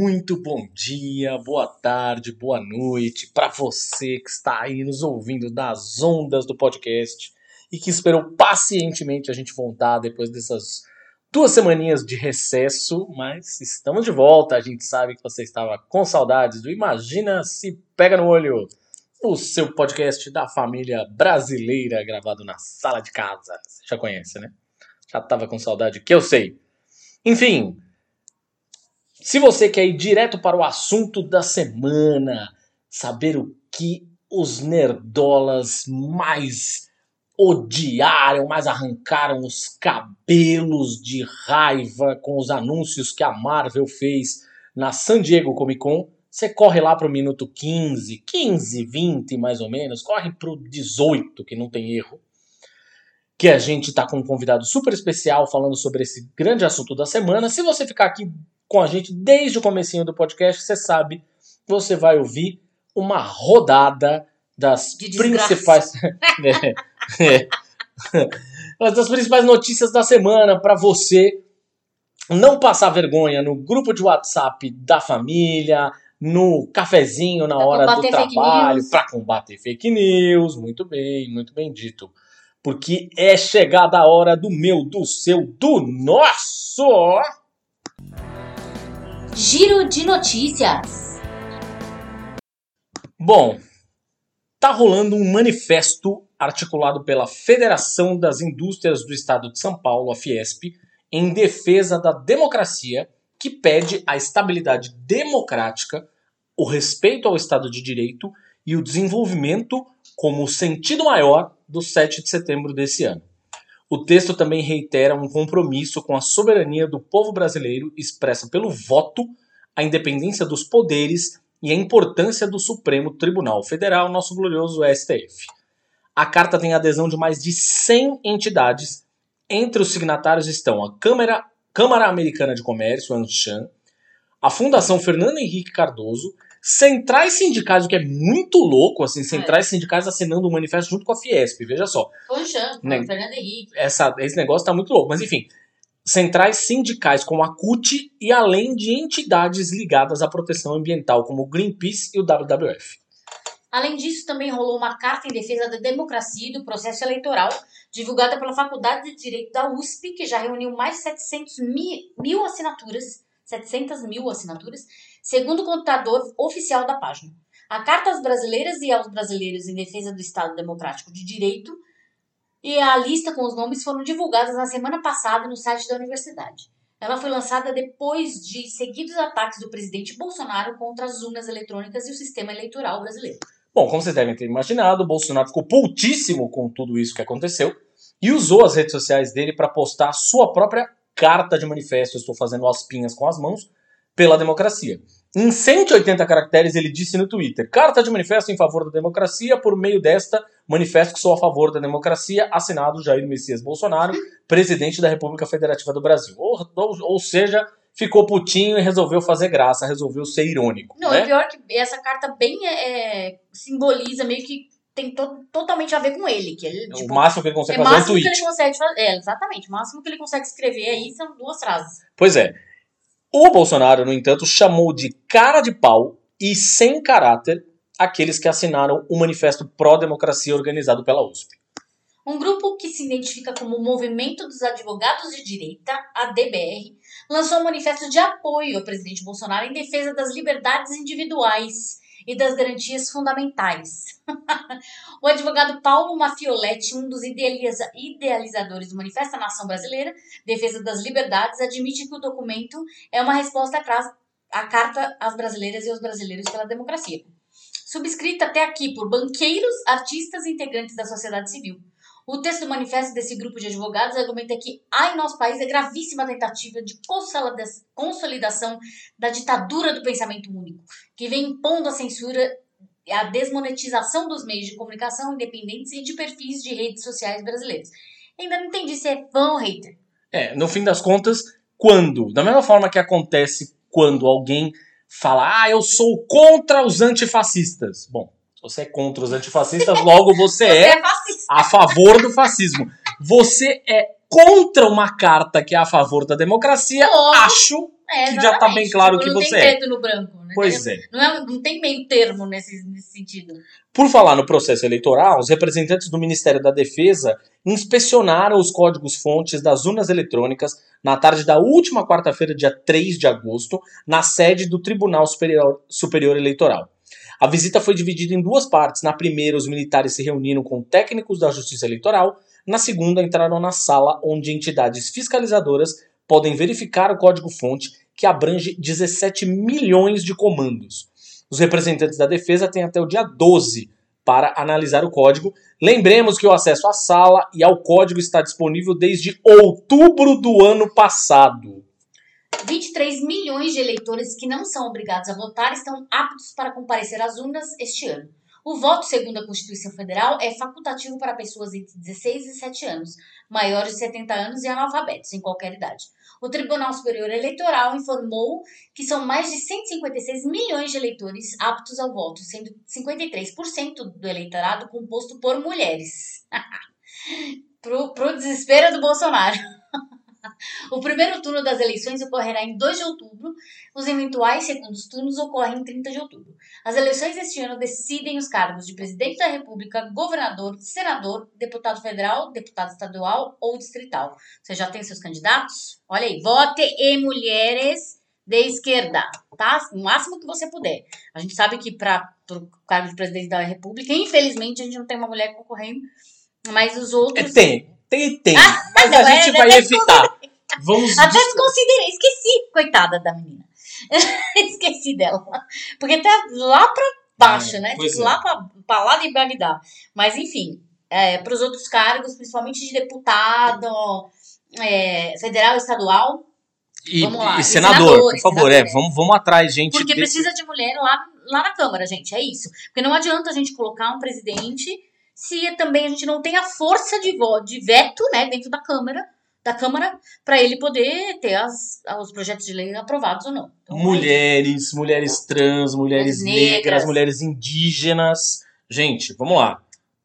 Muito bom dia, boa tarde, boa noite para você que está aí nos ouvindo das ondas do podcast e que esperou pacientemente a gente voltar depois dessas duas semaninhas de recesso, mas estamos de volta. A gente sabe que você estava com saudades do Imagina se Pega no Olho, o seu podcast da família brasileira gravado na sala de casa. Você já conhece, né? Já estava com saudade, que eu sei. Enfim, se você quer ir direto para o assunto da semana, saber o que os nerdolas mais odiaram, mais arrancaram os cabelos de raiva com os anúncios que a Marvel fez na San Diego Comic Con, você corre lá para o minuto 15, 15, 20 mais ou menos, corre para o 18, que não tem erro que a gente está com um convidado super especial falando sobre esse grande assunto da semana. Se você ficar aqui com a gente desde o comecinho do podcast, você sabe, você vai ouvir uma rodada das principais é, é, das principais notícias da semana para você não passar vergonha no grupo de WhatsApp da família, no cafezinho na pra hora do trabalho, para combater fake news. Muito bem, muito bem dito. Porque é chegada a hora do meu, do seu, do nosso. Giro de notícias. Bom, tá rolando um manifesto articulado pela Federação das Indústrias do Estado de São Paulo, a Fiesp, em defesa da democracia, que pede a estabilidade democrática, o respeito ao Estado de Direito e o desenvolvimento como sentido maior do 7 de setembro desse ano. O texto também reitera um compromisso com a soberania do povo brasileiro expressa pelo voto, a independência dos poderes e a importância do Supremo Tribunal Federal, nosso glorioso STF. A carta tem adesão de mais de 100 entidades. Entre os signatários estão a Câmara, Câmara Americana de Comércio, ANCHAN, a Fundação Fernando Henrique Cardoso Centrais sindicais, o que é muito louco, assim, centrais é. sindicais assinando um manifesto junto com a Fiesp, veja só. Poxa, né? Fernando Henrique. Essa, esse negócio tá muito louco, mas enfim. Centrais sindicais como a CUT e além de entidades ligadas à proteção ambiental, como o Greenpeace e o WWF. Além disso, também rolou uma carta em defesa da democracia e do processo eleitoral, divulgada pela Faculdade de Direito da USP, que já reuniu mais de 700 mil, mil assinaturas, 700 mil assinaturas, segundo o computador oficial da página. A Carta às Brasileiras e aos Brasileiros em Defesa do Estado Democrático de Direito e a lista com os nomes foram divulgadas na semana passada no site da universidade. Ela foi lançada depois de seguidos ataques do presidente Bolsonaro contra as urnas eletrônicas e o sistema eleitoral brasileiro. Bom, como vocês devem ter imaginado, Bolsonaro ficou putíssimo com tudo isso que aconteceu e usou as redes sociais dele para postar sua própria carta de manifesto. estou fazendo as pinhas com as mãos pela democracia. Em 180 caracteres, ele disse no Twitter: Carta de manifesto em favor da democracia, por meio desta, manifesto que sou a favor da democracia, assinado Jair Messias Bolsonaro, presidente da República Federativa do Brasil. Ou, ou, ou seja, ficou putinho e resolveu fazer graça, resolveu ser irônico. Não, né? e pior que essa carta bem é, é, simboliza meio que tem to totalmente a ver com ele. Que ele tipo, o máximo que ele consegue é fazer é um tweet. Que ele consegue fazer, é, exatamente. O máximo que ele consegue escrever aí são duas frases. Pois é. O Bolsonaro, no entanto, chamou de cara de pau e sem caráter aqueles que assinaram o manifesto pró-democracia organizado pela USP. Um grupo que se identifica como o Movimento dos Advogados de Direita, ADBR, lançou um manifesto de apoio ao presidente Bolsonaro em defesa das liberdades individuais e das garantias fundamentais. o advogado Paulo Mafioletti, um dos idealiza idealizadores do Manifesto da Nação Brasileira, Defesa das Liberdades, admite que o documento é uma resposta à Carta às Brasileiras e aos Brasileiros pela Democracia. Subscrita até aqui por banqueiros, artistas e integrantes da sociedade civil. O texto do manifesto desse grupo de advogados argumenta que há em nosso país a gravíssima tentativa de consolidação da ditadura do pensamento único, que vem impondo a censura e a desmonetização dos meios de comunicação independentes e de perfis de redes sociais brasileiros. Ainda não entendi se é fã ou hater. É, no fim das contas, quando, da mesma forma que acontece quando alguém fala, ah, eu sou contra os antifascistas. Bom, se você é contra os antifascistas, logo você, você é, é a favor do fascismo. Você é contra uma carta que é a favor da democracia, acho é, que já está bem claro tipo, que você é. Não tem preto no branco. Né? Pois é. Não, é. não tem meio termo nesse, nesse sentido. Por falar no processo eleitoral, os representantes do Ministério da Defesa inspecionaram os códigos-fontes das urnas eletrônicas na tarde da última quarta-feira, dia 3 de agosto, na sede do Tribunal Superior, Superior Eleitoral. A visita foi dividida em duas partes. Na primeira, os militares se reuniram com técnicos da Justiça Eleitoral. Na segunda, entraram na sala onde entidades fiscalizadoras podem verificar o código-fonte, que abrange 17 milhões de comandos. Os representantes da defesa têm até o dia 12 para analisar o código. Lembremos que o acesso à sala e ao código está disponível desde outubro do ano passado. 23 milhões de eleitores que não são obrigados a votar estão aptos para comparecer às urnas este ano. O voto, segundo a Constituição Federal, é facultativo para pessoas entre 16 e 7 anos, maiores de 70 anos e analfabetos em qualquer idade. O Tribunal Superior Eleitoral informou que são mais de 156 milhões de eleitores aptos ao voto, sendo 53% do eleitorado composto por mulheres. pro, pro desespero do Bolsonaro. O primeiro turno das eleições ocorrerá em 2 de outubro, os eventuais segundos turnos ocorrem em 30 de outubro. As eleições deste ano decidem os cargos de presidente da República, governador, senador, deputado federal, deputado estadual ou distrital. Você já tem seus candidatos? Olha aí, vote em mulheres de esquerda, tá? O máximo que você puder. A gente sabe que para o cargo de presidente da República, infelizmente, a gente não tem uma mulher concorrendo, mas os outros. É, tem, tem, tem. Ah, mas a gente é, vai evitar. Vamos Até desconsiderei, esqueci, coitada da menina. esqueci dela. Porque tá lá pra baixo, é, né? Tipo, é. lá pra, pra lá de Bagdá. Mas enfim, é, para os outros cargos, principalmente de deputado, é, federal e estadual. E, vamos lá. e senador, por favor, é, vamos, vamos atrás, gente. Porque desse... precisa de mulher lá, lá na Câmara, gente, é isso. Porque não adianta a gente colocar um presidente se também a gente não tem a força de, de veto né, dentro da Câmara da Câmara para ele poder ter as, os projetos de lei aprovados ou não. Então, mulheres, é mulheres trans, mulheres negras, negras, mulheres indígenas. Gente, vamos lá.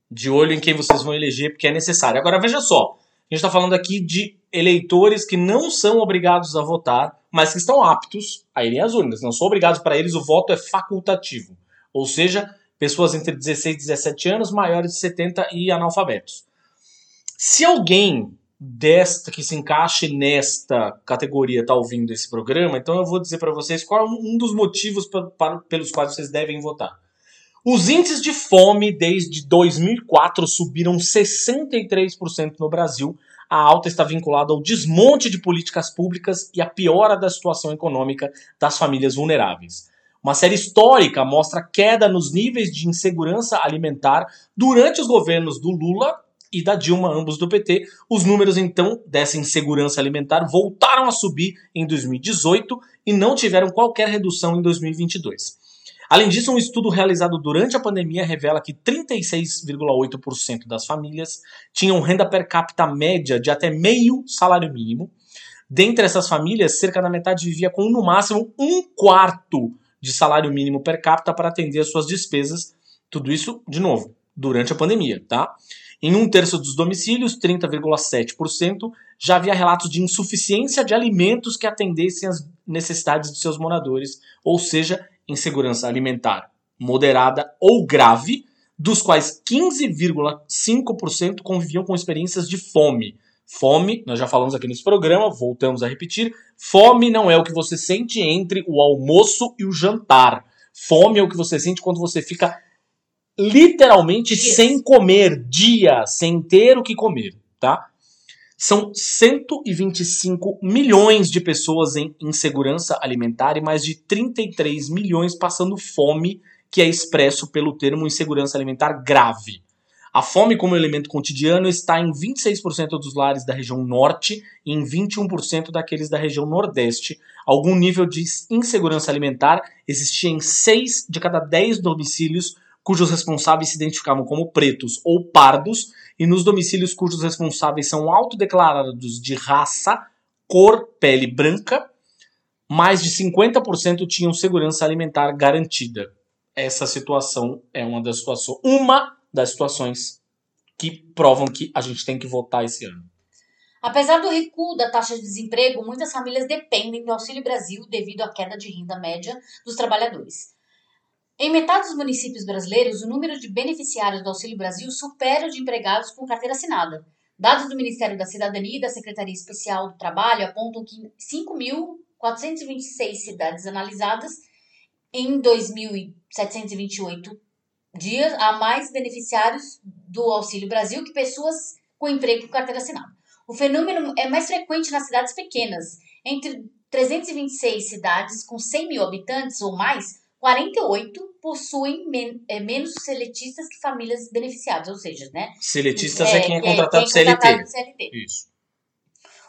De olho em quem vocês vão eleger, porque é necessário. Agora, veja só. A gente está falando aqui de eleitores que não são obrigados a votar, mas que estão aptos a irem às urnas. Não são obrigados para eles, o voto é facultativo. Ou seja, pessoas entre 16 e 17 anos, maiores de 70 e analfabetos. Se alguém desta que se encaixe nesta categoria está ouvindo esse programa, então eu vou dizer para vocês qual é um dos motivos pelos quais vocês devem votar. Os índices de fome desde 2004 subiram 63% no Brasil. A alta está vinculada ao desmonte de políticas públicas e à piora da situação econômica das famílias vulneráveis. Uma série histórica mostra queda nos níveis de insegurança alimentar durante os governos do Lula e da Dilma, ambos do PT. Os números, então, dessa insegurança alimentar voltaram a subir em 2018 e não tiveram qualquer redução em 2022. Além disso, um estudo realizado durante a pandemia revela que 36,8% das famílias tinham renda per capita média de até meio salário mínimo. Dentre essas famílias, cerca da metade vivia com no máximo um quarto de salário mínimo per capita para atender as suas despesas. Tudo isso, de novo, durante a pandemia, tá? Em um terço dos domicílios, 30,7%, já havia relatos de insuficiência de alimentos que atendessem às necessidades de seus moradores, ou seja, insegurança alimentar moderada ou grave, dos quais 15,5% conviviam com experiências de fome. Fome, nós já falamos aqui nesse programa, voltamos a repetir: fome não é o que você sente entre o almoço e o jantar. Fome é o que você sente quando você fica literalmente Isso. sem comer, dia, sem ter o que comer, tá? São 125 milhões de pessoas em insegurança alimentar e mais de 33 milhões passando fome, que é expresso pelo termo insegurança alimentar grave. A fome como elemento cotidiano está em 26% dos lares da região norte e em 21% daqueles da região nordeste. Algum nível de insegurança alimentar existia em 6 de cada 10 domicílios cujos responsáveis se identificavam como pretos ou pardos, e nos domicílios cujos responsáveis são autodeclarados de raça, cor, pele branca, mais de 50% tinham segurança alimentar garantida. Essa situação é uma das situações, uma das situações que provam que a gente tem que votar esse ano. Apesar do recuo da taxa de desemprego, muitas famílias dependem do Auxílio Brasil devido à queda de renda média dos trabalhadores. Em metade dos municípios brasileiros, o número de beneficiários do Auxílio Brasil supera o de empregados com carteira assinada. Dados do Ministério da Cidadania e da Secretaria Especial do Trabalho apontam que 5.426 cidades analisadas em 2.728 dias há mais beneficiários do Auxílio Brasil que pessoas com emprego com carteira assinada. O fenômeno é mais frequente nas cidades pequenas. Entre 326 cidades com 100 mil habitantes ou mais, 48 possuem men é, menos seletistas que famílias beneficiadas, ou seja, né? Seletistas é, é quem é contratado, quem é contratado CLT. CLT. Isso.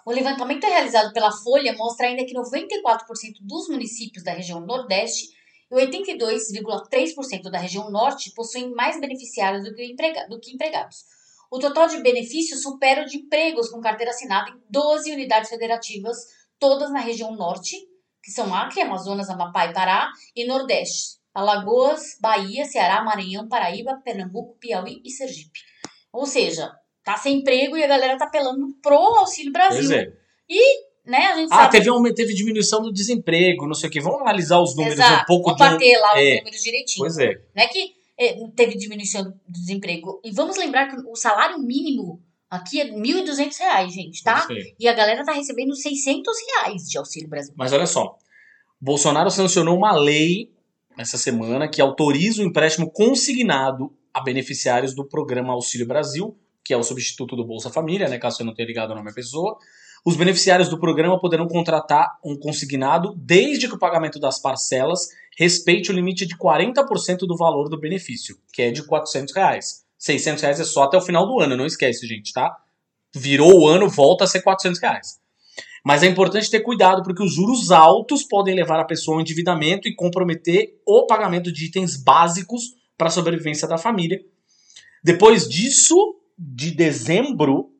O levantamento realizado pela Folha mostra ainda que 94% dos municípios da região Nordeste e 82,3% da região Norte possuem mais beneficiários do que, emprega do que empregados. O total de benefícios supera o de empregos com carteira assinada em 12 unidades federativas, todas na região Norte, que são Acre, Amazonas, Amapá e Pará, e Nordeste, Alagoas, Bahia, Ceará, Maranhão, Paraíba, Pernambuco, Piauí e Sergipe. Ou seja, tá sem emprego e a galera tá apelando pro Auxílio Brasil. Pois é. E né? A gente ah, sabe... teve, um, teve diminuição do desemprego, não sei o que. Vamos analisar os números Exato. um pouco. Vamos bater lá é. os números direitinho. Pois é. Não é que teve diminuição do desemprego. E vamos lembrar que o salário mínimo aqui é R$ 1.200, gente, tá? E a galera tá recebendo 600 reais de Auxílio Brasil. Mas olha só, Bolsonaro sancionou uma lei essa semana que autoriza o empréstimo consignado a beneficiários do programa Auxílio Brasil, que é o substituto do Bolsa Família, né, caso você não tenha ligado o nome da pessoa, os beneficiários do programa poderão contratar um consignado desde que o pagamento das parcelas respeite o limite de 40% do valor do benefício, que é de 400 reais. 600 reais é só até o final do ano, não esquece, gente, tá? Virou o ano, volta a ser 400 reais. Mas é importante ter cuidado porque os juros altos podem levar a pessoa ao endividamento e comprometer o pagamento de itens básicos para a sobrevivência da família. Depois disso, de dezembro,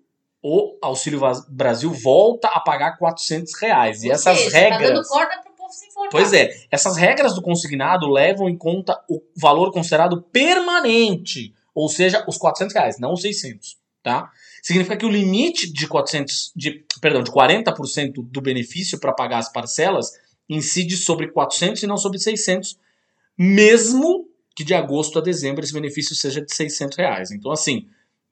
o Auxílio Brasil volta a pagar 400 reais. E Ou essas seja, regras. Tá dando corda pro povo se informar. Pois é, essas regras do consignado levam em conta o valor considerado permanente, ou seja, os 400 reais, não os 600, tá? Significa que o limite de 400, de, perdão, de 40% do benefício para pagar as parcelas incide sobre 400 e não sobre 600, mesmo que de agosto a dezembro esse benefício seja de 600 reais. Então, assim,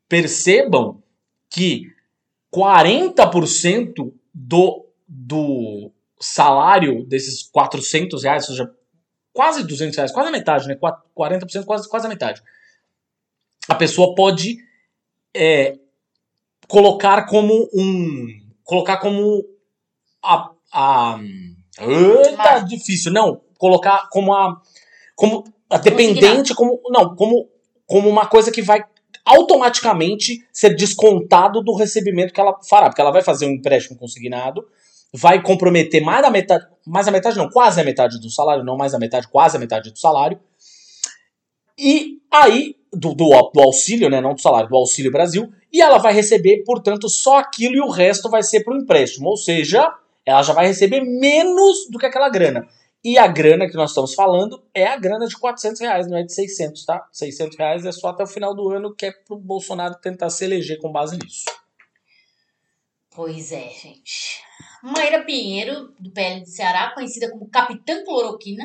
percebam que 40% do, do salário desses 400 reais, ou seja, quase 200 reais, quase a metade, né? 40%, quase, quase a metade. A pessoa pode é, colocar como um. Colocar como a. a eita, difícil. Não, colocar como a. Como a dependente, como. Não, como, como uma coisa que vai automaticamente ser descontado do recebimento que ela fará, porque ela vai fazer um empréstimo consignado, vai comprometer mais da metade, mais a metade não, quase a metade do salário, não mais a metade, quase a metade do salário. E aí do, do, do auxílio, né, não do salário, do auxílio Brasil, e ela vai receber, portanto, só aquilo e o resto vai ser para o empréstimo, ou seja, ela já vai receber menos do que aquela grana. E a grana que nós estamos falando é a grana de 400 reais, não é de 600, tá? 600 reais é só até o final do ano, que é pro Bolsonaro tentar se eleger com base nisso. Pois é, gente. Maíra Pinheiro, do PL de Ceará, conhecida como Capitã Cloroquina,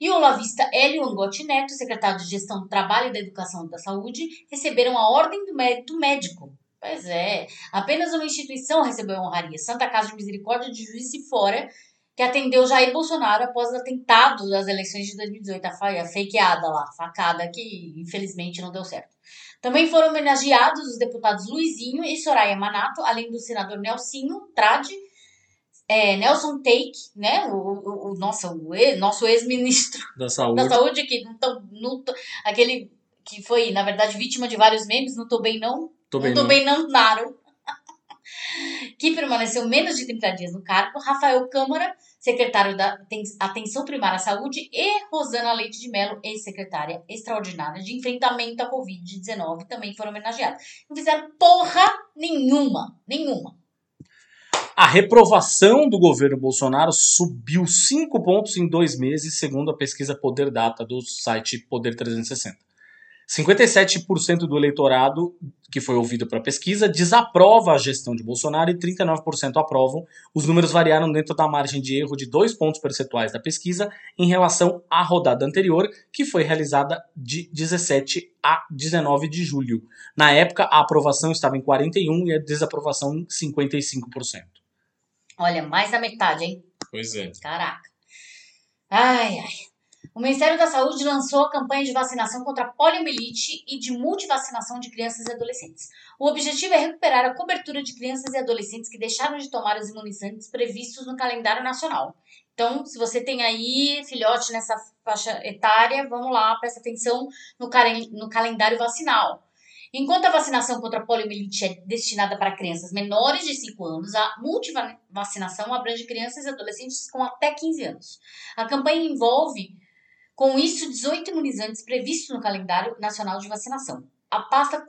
e o lavista Hélio Angotti Neto, secretário de Gestão do Trabalho e da Educação e da Saúde, receberam a Ordem do Mérito Médico. Pois é, apenas uma instituição recebeu a honraria, Santa Casa de Misericórdia de Juiz de Fora, que atendeu Jair Bolsonaro após o atentado das eleições de 2018, a fakeada lá, facada, que infelizmente não deu certo. Também foram homenageados os deputados Luizinho e Soraya Manato, além do senador Nelsinho Trade, é, Nelson Take, né, o, o, o nosso, o ex, nosso ex-ministro da saúde, da saúde que não, não, aquele que foi, na verdade, vítima de vários memes, não tô bem não, Tô não bem, tô não. bem não, Naro, que permaneceu menos de 30 dias no cargo, Rafael Câmara, secretário da Aten- Atenção Primária à Saúde, e Rosana Leite de Mello, ex-secretária extraordinária de enfrentamento à Covid-19, também foram homenageados. Não fizeram porra nenhuma, nenhuma. A reprovação do governo Bolsonaro subiu 5 pontos em dois meses, segundo a pesquisa Poder Data do site Poder 360. 57% do eleitorado que foi ouvido para a pesquisa desaprova a gestão de Bolsonaro e 39% aprovam. Os números variaram dentro da margem de erro de 2 pontos percentuais da pesquisa em relação à rodada anterior, que foi realizada de 17 a 19 de julho. Na época, a aprovação estava em 41% e a desaprovação em 55%. Olha, mais da metade, hein? Pois é. Caraca. Ai, ai. O Ministério da Saúde lançou a campanha de vacinação contra poliomielite e de multivacinação de crianças e adolescentes. O objetivo é recuperar a cobertura de crianças e adolescentes que deixaram de tomar os imunizantes previstos no calendário nacional. Então, se você tem aí filhote nessa faixa etária, vamos lá, presta atenção no, no calendário vacinal. Enquanto a vacinação contra a poliomielite é destinada para crianças menores de 5 anos, a multivacinação abrange crianças e adolescentes com até 15 anos. A campanha envolve, com isso, 18 imunizantes previstos no calendário nacional de vacinação. A pasta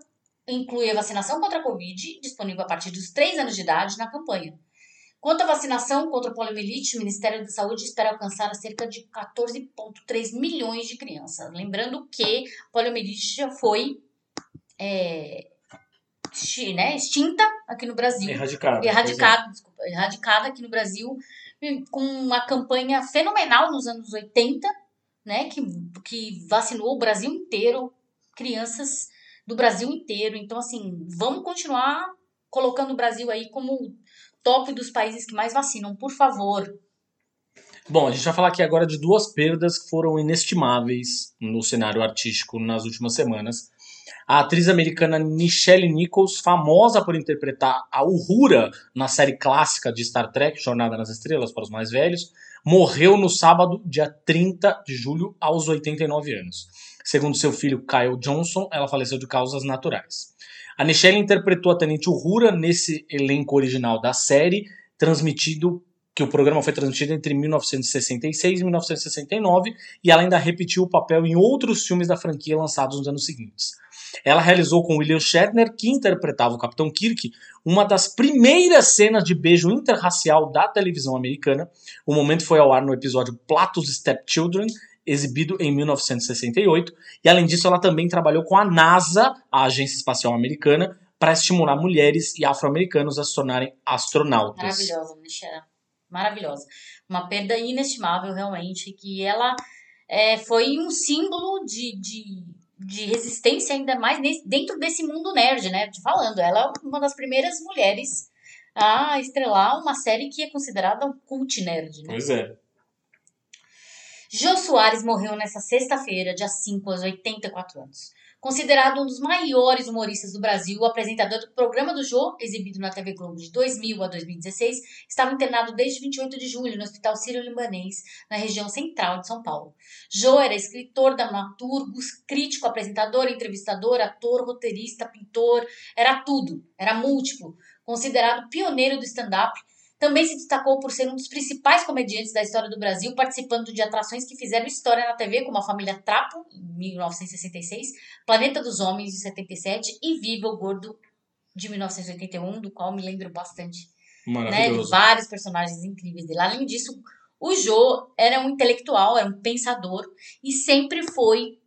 inclui a vacinação contra a Covid, disponível a partir dos 3 anos de idade na campanha. Quanto à vacinação contra a poliomielite, o Ministério da Saúde espera alcançar cerca de 14,3 milhões de crianças. Lembrando que a poliomielite já foi é, né, extinta aqui no Brasil Erradicado. erradicada, desculpa, erradicada aqui no Brasil, com uma campanha fenomenal nos anos 80, né, que, que vacinou o Brasil inteiro, crianças do Brasil inteiro. Então, assim, vamos continuar colocando o Brasil aí como top dos países que mais vacinam, por favor. Bom, a gente vai falar aqui agora de duas perdas que foram inestimáveis no cenário artístico nas últimas semanas. A atriz americana Nichelle Nichols, famosa por interpretar a Uhura na série clássica de Star Trek, Jornada nas Estrelas para os mais velhos, morreu no sábado, dia 30 de julho, aos 89 anos. Segundo seu filho Kyle Johnson, ela faleceu de causas naturais. A Nichelle interpretou a Tenente Uhura nesse elenco original da série, transmitido que o programa foi transmitido entre 1966 e 1969 e ela ainda repetiu o papel em outros filmes da franquia lançados nos anos seguintes. Ela realizou com William Shatner, que interpretava o Capitão Kirk, uma das primeiras cenas de beijo interracial da televisão americana. O momento foi ao ar no episódio Platos Stepchildren, exibido em 1968, e além disso ela também trabalhou com a NASA, a Agência Espacial Americana, para estimular mulheres e afro-americanos a se tornarem astronautas. Maravilhosa, Michelle. Maravilhosa. Uma perda inestimável, realmente, que ela é, foi um símbolo de, de, de resistência, ainda mais dentro desse mundo nerd, né? Te falando, ela é uma das primeiras mulheres a estrelar uma série que é considerada um cult nerd, né? Pois é. Jô Soares morreu nesta sexta-feira, dia 5, aos 84 anos. Considerado um dos maiores humoristas do Brasil, o apresentador do programa do Jô, exibido na TV Globo de 2000 a 2016, estava internado desde 28 de julho no Hospital Sírio-Libanês, na região central de São Paulo. Jô era escritor, dramaturgo, crítico, apresentador, entrevistador, ator, roteirista, pintor, era tudo, era múltiplo. Considerado pioneiro do stand-up, também se destacou por ser um dos principais comediantes da história do Brasil, participando de atrações que fizeram história na TV, como a Família Trapo, em 1966, Planeta dos Homens, de 77, e Viva o Gordo, de 1981, do qual me lembro bastante. Né, de Maravilhoso. vários personagens incríveis dele. Além disso, o Jô era um intelectual, era um pensador, e sempre foi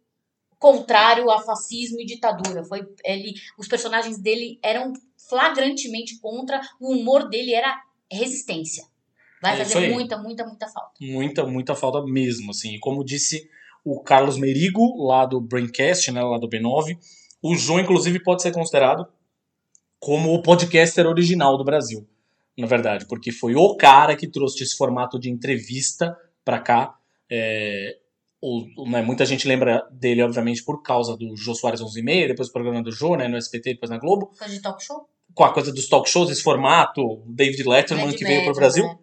contrário a fascismo e ditadura. Foi, ele, os personagens dele eram flagrantemente contra, o humor dele era resistência. Vai É fazer muita, muita, muita falta. muita, muita falta mesmo, assim. E como disse o Carlos Merigo, lá do Braincast, né, lá do B9, o João, inclusive, pode ser considerado como o podcaster original do Brasil, na verdade, porque foi o cara que trouxe esse formato de entrevista pra cá. É, o, né, muita gente lembra dele, obviamente, por causa do Jô Soares 11 e meia, depois do programa do Jô, né, no SBT, depois na Globo, Coisa de talk show? Com a coisa dos talk shows, esse formato, David Letterman, David que veio pro Letterman, Brasil. né?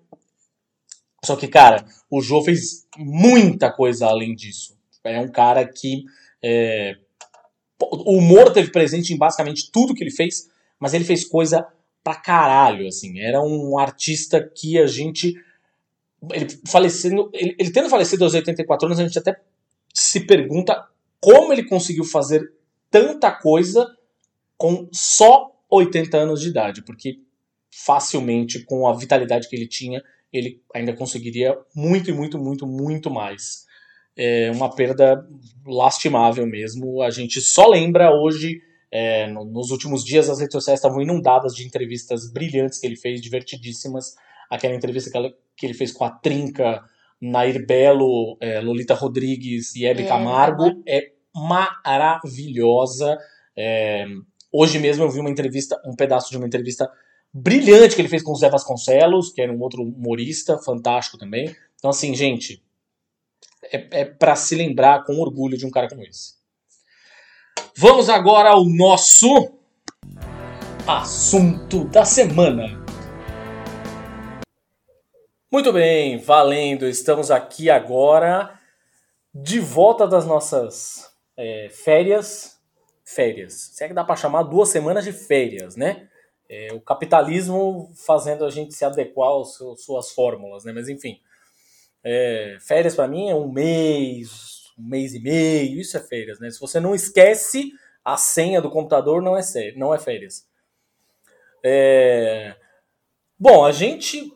Só que, cara, o Jô fez muita coisa além disso. É um cara que é, O humor teve presente em basicamente tudo que ele fez, mas ele fez coisa pra caralho, assim. Era um artista que a gente. Ele falecendo. Ele, ele tendo falecido aos 84 anos, a gente até se pergunta como ele conseguiu fazer tanta coisa com só 80 anos de idade, porque facilmente, com a vitalidade que ele tinha, ele ainda conseguiria muito e muito, muito, muito mais. É uma perda lastimável mesmo. A gente só lembra hoje, é, nos últimos dias, as redes sociais estavam inundadas de entrevistas brilhantes que ele fez, divertidíssimas. Aquela entrevista que, ela, que ele fez com a Trinca, Nair Belo, é, Lolita Rodrigues e Hebe é, Camargo é maravilhosa. É, hoje mesmo eu vi uma entrevista, um pedaço de uma entrevista brilhante que ele fez com o Zé Vasconcelos, que era um outro humorista fantástico também. Então, assim, gente, é, é para se lembrar com orgulho de um cara como esse. Vamos agora ao nosso assunto da semana. Muito bem, valendo. Estamos aqui agora de volta das nossas é, férias. Férias. Se é que dá para chamar duas semanas de férias, né? É, o capitalismo fazendo a gente se adequar às suas fórmulas, né? Mas enfim. É, férias para mim é um mês, um mês e meio, isso é férias, né? Se você não esquece a senha do computador, não é, não é férias. É... Bom, a gente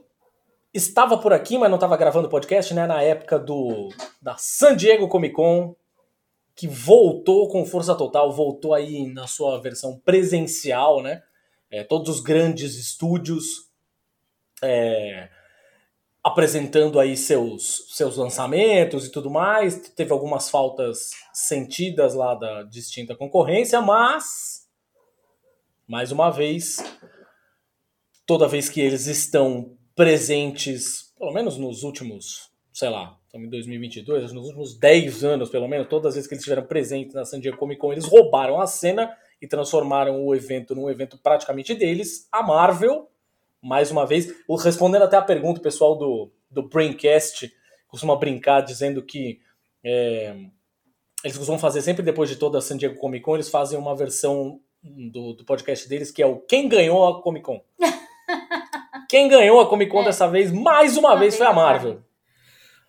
estava por aqui, mas não estava gravando podcast, né? Na época do da San Diego Comic Con, que voltou com força total, voltou aí na sua versão presencial, né? É, todos os grandes estúdios é, apresentando aí seus, seus lançamentos e tudo mais. Teve algumas faltas sentidas lá da distinta concorrência, mas mais uma vez, toda vez que eles estão presentes, pelo menos nos últimos, sei lá, estamos em 2022, nos últimos 10 anos, pelo menos, todas as vezes que eles estiveram presentes na San Diego Comic Con, eles roubaram a cena e transformaram o evento num evento praticamente deles. A Marvel, mais uma vez, respondendo até a pergunta, o pessoal do, do Braincast costuma brincar dizendo que é, eles costumam fazer sempre depois de toda a San Diego Comic Con, eles fazem uma versão do, do podcast deles que é o Quem Ganhou a Comic Con. Quem ganhou a Comic Con é. dessa vez, mais uma, uma vez, foi a Marvel.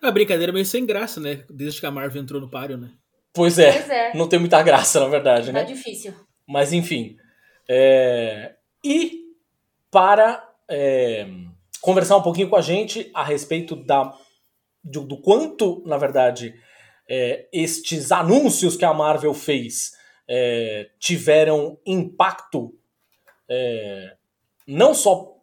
A brincadeira meio sem graça, né? Desde que a Marvel entrou no páreo, né? Pois é, pois é. Não tem muita graça, na verdade, tá né? Tá difícil. Mas enfim. É... E para é... conversar um pouquinho com a gente a respeito da... do, do quanto, na verdade, é... estes anúncios que a Marvel fez é, tiveram impacto é, não só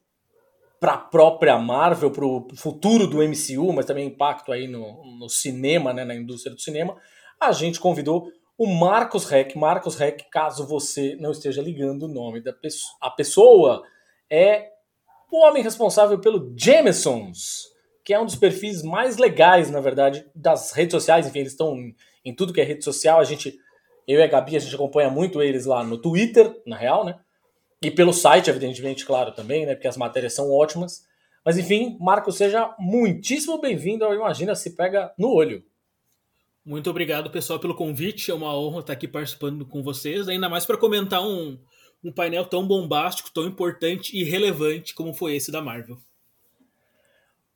para a própria Marvel, para o futuro do MCU, mas também impacto aí no, no cinema, né, na indústria do cinema, a gente convidou o Marcos Reck. Marcos Reck, caso você não esteja ligando o nome da pessoa, a pessoa é o homem responsável pelo Jamesons, que é um dos perfis mais legais, na verdade, das redes sociais. Enfim, eles estão em, tudo que é rede social. A gente, eu e a Gabi, a gente acompanha muito eles lá no Twitter, na real, né? E pelo site, evidentemente, claro, também, né? Porque as matérias são ótimas. Mas enfim, Marco, seja muitíssimo bem-vindo ao Imagina Se Pega no Olho. Muito obrigado, pessoal, pelo convite. É uma honra estar aqui participando com vocês, ainda mais para comentar um, um painel tão bombástico, tão importante e relevante como foi esse da Marvel.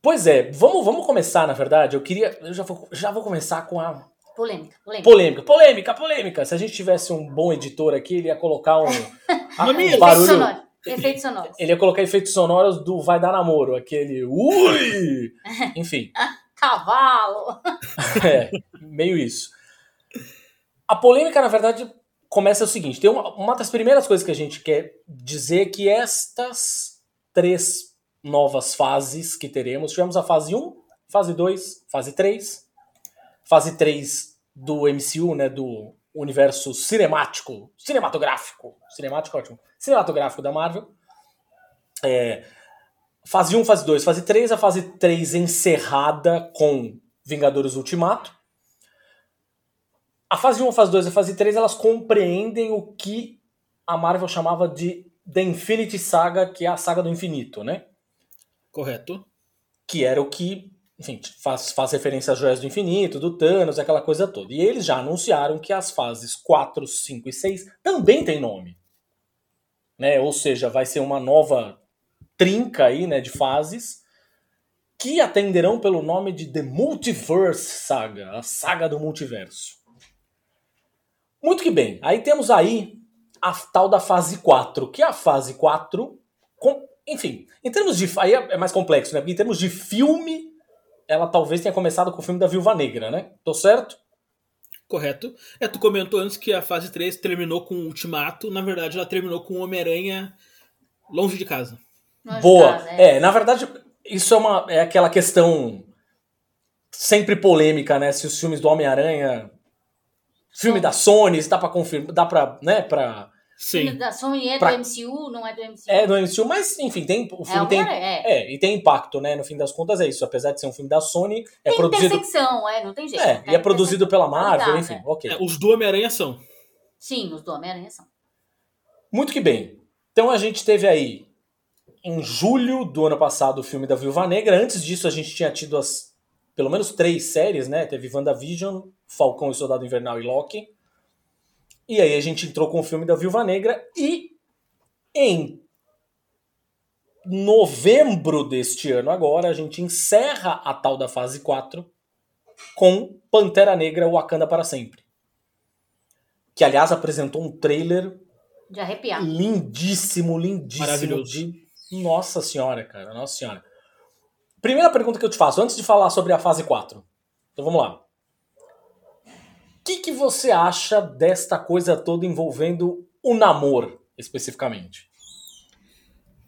Pois é, vamos, vamos começar, na verdade. Eu queria. Eu já vou, já vou começar com a Polêmica, polêmica. Polêmica, polêmica, polêmica. Se a gente tivesse um bom editor aqui, ele ia colocar um, um barulho. Sonoro. Efeitos sonoros. Ele ia colocar efeitos sonoros do Vai Dar Namoro, aquele ui! Enfim. Cavalo! é, meio isso. A polêmica, na verdade, começa o seguinte: tem uma, uma das primeiras coisas que a gente quer dizer que estas três novas fases que teremos, tivemos a fase 1, fase 2, fase 3, fase 3 do MCU, né, do universo cinemático, cinematográfico, cinemático ótimo, cinematográfico da Marvel. É, fase 1, fase 2, fase 3, a fase 3 encerrada com Vingadores Ultimato. A fase 1, a fase 2 e a fase 3, elas compreendem o que a Marvel chamava de The Infinity Saga, que é a saga do infinito, né? Correto. Que era o que enfim, faz, faz referência às joias do infinito, do Thanos, aquela coisa toda. E eles já anunciaram que as fases 4, 5 e 6 também têm nome. Né? Ou seja, vai ser uma nova trinca aí, né, de fases que atenderão pelo nome de The Multiverse Saga, a saga do multiverso. Muito que bem. Aí temos aí a tal da fase 4, que é a fase 4, com, enfim, em termos de aí é mais complexo, né? Em termos de filme, ela talvez tenha começado com o filme da Viúva Negra, né? Tô certo? Correto. É, tu comentou antes que a fase 3 terminou com o Ultimato, na verdade ela terminou com o Homem-Aranha longe de casa. Longe Boa. De casa, é. é. na verdade, isso é, uma, é aquela questão sempre polêmica, né? Se os filmes do Homem-Aranha. Filme da Sony, se dá pra confirmar. Dá pra. né, pra Sim. Da Sony é pra... do MCU, não é do MCU. É do MCU, mas enfim, tem, o filme é, tem. É. é. e tem impacto, né? No fim das contas é isso. Apesar de ser um filme da Sony, é tem produzido. Intersecção, é, não tem jeito. É, e é produzido pela Marvel, enfim, é. ok. É, os do Homem-Aranha são. Sim, os do Homem-Aranha são. Muito que bem. Então a gente teve aí, em julho do ano passado, o filme da Viúva Negra. Antes disso, a gente tinha tido as pelo menos três séries, né? Teve WandaVision, Falcão e Soldado Invernal e Loki. E aí a gente entrou com o filme da Viúva Negra e em novembro deste ano agora a gente encerra a tal da fase 4 com Pantera Negra Wakanda para sempre. Que aliás apresentou um trailer de arrepiar. Lindíssimo, lindíssimo Maravilhoso. de Nossa senhora, cara, nossa senhora. Primeira pergunta que eu te faço antes de falar sobre a fase 4. Então vamos lá que, que você acha desta coisa toda envolvendo o namoro, especificamente?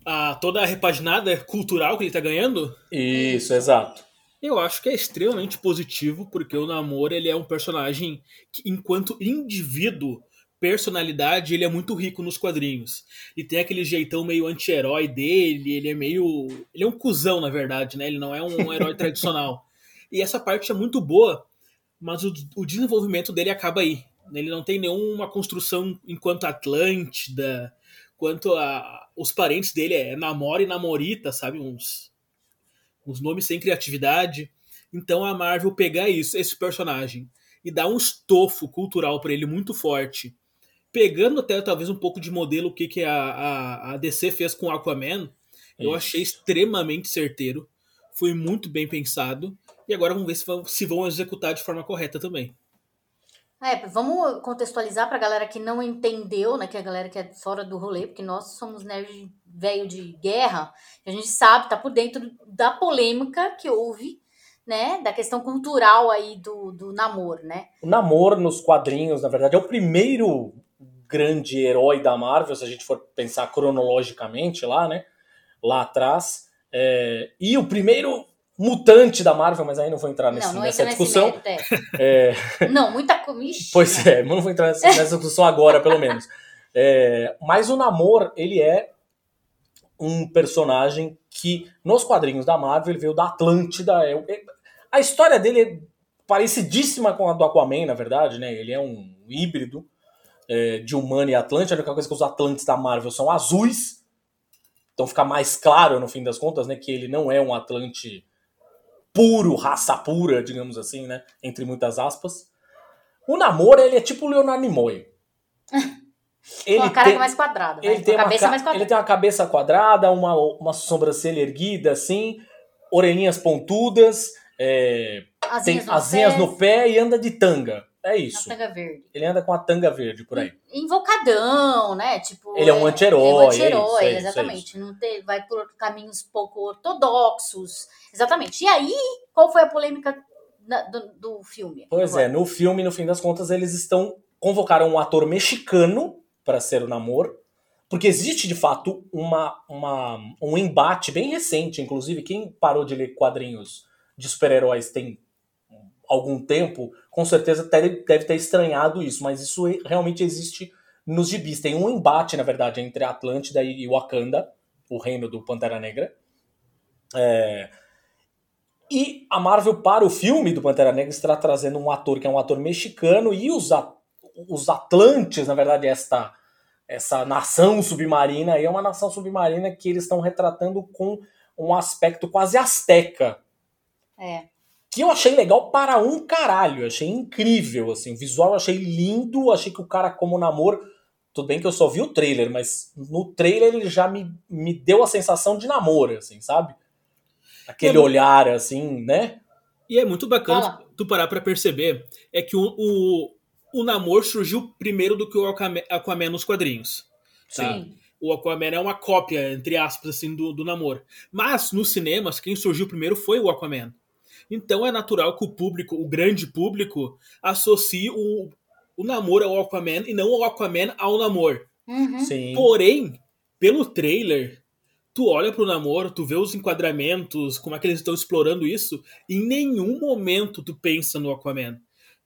Ah, toda a repaginada cultural que ele tá ganhando? Isso, exato. Eu acho que é extremamente positivo, porque o Namor ele é um personagem que, enquanto indivíduo, personalidade, ele é muito rico nos quadrinhos. E tem aquele jeitão meio anti-herói dele, ele é meio. Ele é um cuzão, na verdade, né? Ele não é um herói tradicional. E essa parte é muito boa, mas o, o desenvolvimento dele acaba aí. Ele não tem nenhuma construção enquanto Atlântida, quanto a os parentes dele é Namora e Namorita, sabe? Uns, uns nomes sem criatividade. Então a Marvel pegar isso, esse personagem, e dar um estofo cultural para ele muito forte, pegando até talvez um pouco de modelo o que, que a, a, a DC fez com Aquaman, eu achei extremamente certeiro. Foi muito bem pensado. E agora vamos ver se vão, se vão executar de forma correta também. É, vamos contextualizar para a galera que não entendeu, né, que é a galera que é fora do rolê, porque nós somos nerd velho de guerra, a gente sabe, tá por dentro da polêmica que houve, né, da questão cultural aí do, do namoro, né? O namoro nos quadrinhos, na verdade, é o primeiro grande herói da Marvel, se a gente for pensar cronologicamente lá, né, lá atrás, é, e o primeiro mutante da Marvel, mas aí não vou entrar nesse, não, não nessa discussão. Mérito, é. É... Não, muita coisa. Pois é, mas não vou entrar nessa, nessa discussão agora, pelo menos. É, mas o Namor, ele é um personagem que, nos quadrinhos da Marvel, ele veio da Atlântida. É, é, a história dele é parecidíssima com a do Aquaman, na verdade, né? Ele é um híbrido de humano e Atlântida. A única coisa que os Atlantes da Marvel são azuis. Então fica mais claro, no fim das contas, né, que ele não é um Atlante puro, raça pura, digamos assim, né? Entre muitas aspas. O namoro, ele é tipo o Leonardo Nimoy. Ele uma cara tem, mais quadrada, ele tem uma cabeça mais quadrada. Ele tem uma cabeça quadrada, uma, uma sobrancelha erguida, assim, orelhinhas pontudas, é, asinhas, tem no, asinhas pé. no pé e anda de tanga. É isso. A tanga verde. Ele anda com a tanga verde por aí. Invocadão, né? Tipo, ele é um anti-herói. Ele é um anti-herói, é exatamente. É Não tem, vai por caminhos pouco ortodoxos. Exatamente. E aí, qual foi a polêmica do, do filme? Pois agora? é, no filme, no fim das contas, eles estão. convocaram um ator mexicano para ser o namoro. Porque existe, de fato, uma, uma, um embate bem recente. Inclusive, quem parou de ler quadrinhos de super-heróis tem algum tempo, com certeza deve, deve ter estranhado isso, mas isso realmente existe nos gibis. Tem um embate, na verdade, entre Atlântida e Wakanda, o reino do Pantera Negra. É... E a Marvel, para o filme do Pantera Negra, está trazendo um ator que é um ator mexicano e os, os Atlantes, na verdade, esta essa nação submarina é uma nação submarina que eles estão retratando com um aspecto quase asteca É. Que eu achei legal para um caralho. Achei incrível, assim. O visual eu achei lindo. Achei que o cara, como namoro. Tudo bem que eu só vi o trailer, mas no trailer ele já me, me deu a sensação de namoro, assim, sabe? Aquele É, olhar, assim, né? E é muito bacana Fala. tu parar pra perceber é que o, o, o namoro surgiu primeiro do que o Aquaman, Aquaman nos quadrinhos. Tá? Sim. O Aquaman é uma cópia, entre aspas, assim, do, do namoro. Mas nos cinemas, quem surgiu primeiro foi o Aquaman. Então é natural que o público, o grande público, associe o, o namoro ao Aquaman e não o Aquaman ao namoro. Uhum. Sim. Porém, pelo trailer, tu olha pro namoro, tu vê os enquadramentos, como é que eles estão explorando isso, e em nenhum momento tu pensa no Aquaman.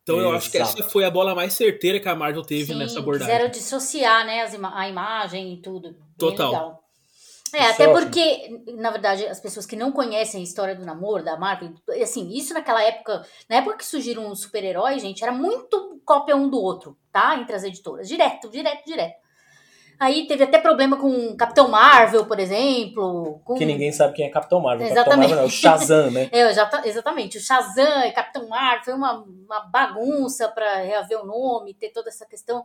Então eu acho que Exato. essa foi a bola mais certeira que a Marvel teve Sim, nessa abordagem. quiseram dissociar, né, ima- a imagem e tudo. Total. legal. É, até ótimo. porque, na verdade, as pessoas que não conhecem a história do namoro, da Marvel, assim, isso naquela época, na época que surgiram os super-heróis, gente, era muito cópia um do outro, tá? Entre as editoras. Direto, direto, direto. Aí teve até problema com Capitão Marvel, por exemplo. Com... Que ninguém sabe quem é Capitão Marvel. Capitão Exatamente. Marvel é o Shazam, né? É, exatamente. O Shazam e Capitão Marvel foi uma, uma bagunça para reaver o nome, ter toda essa questão.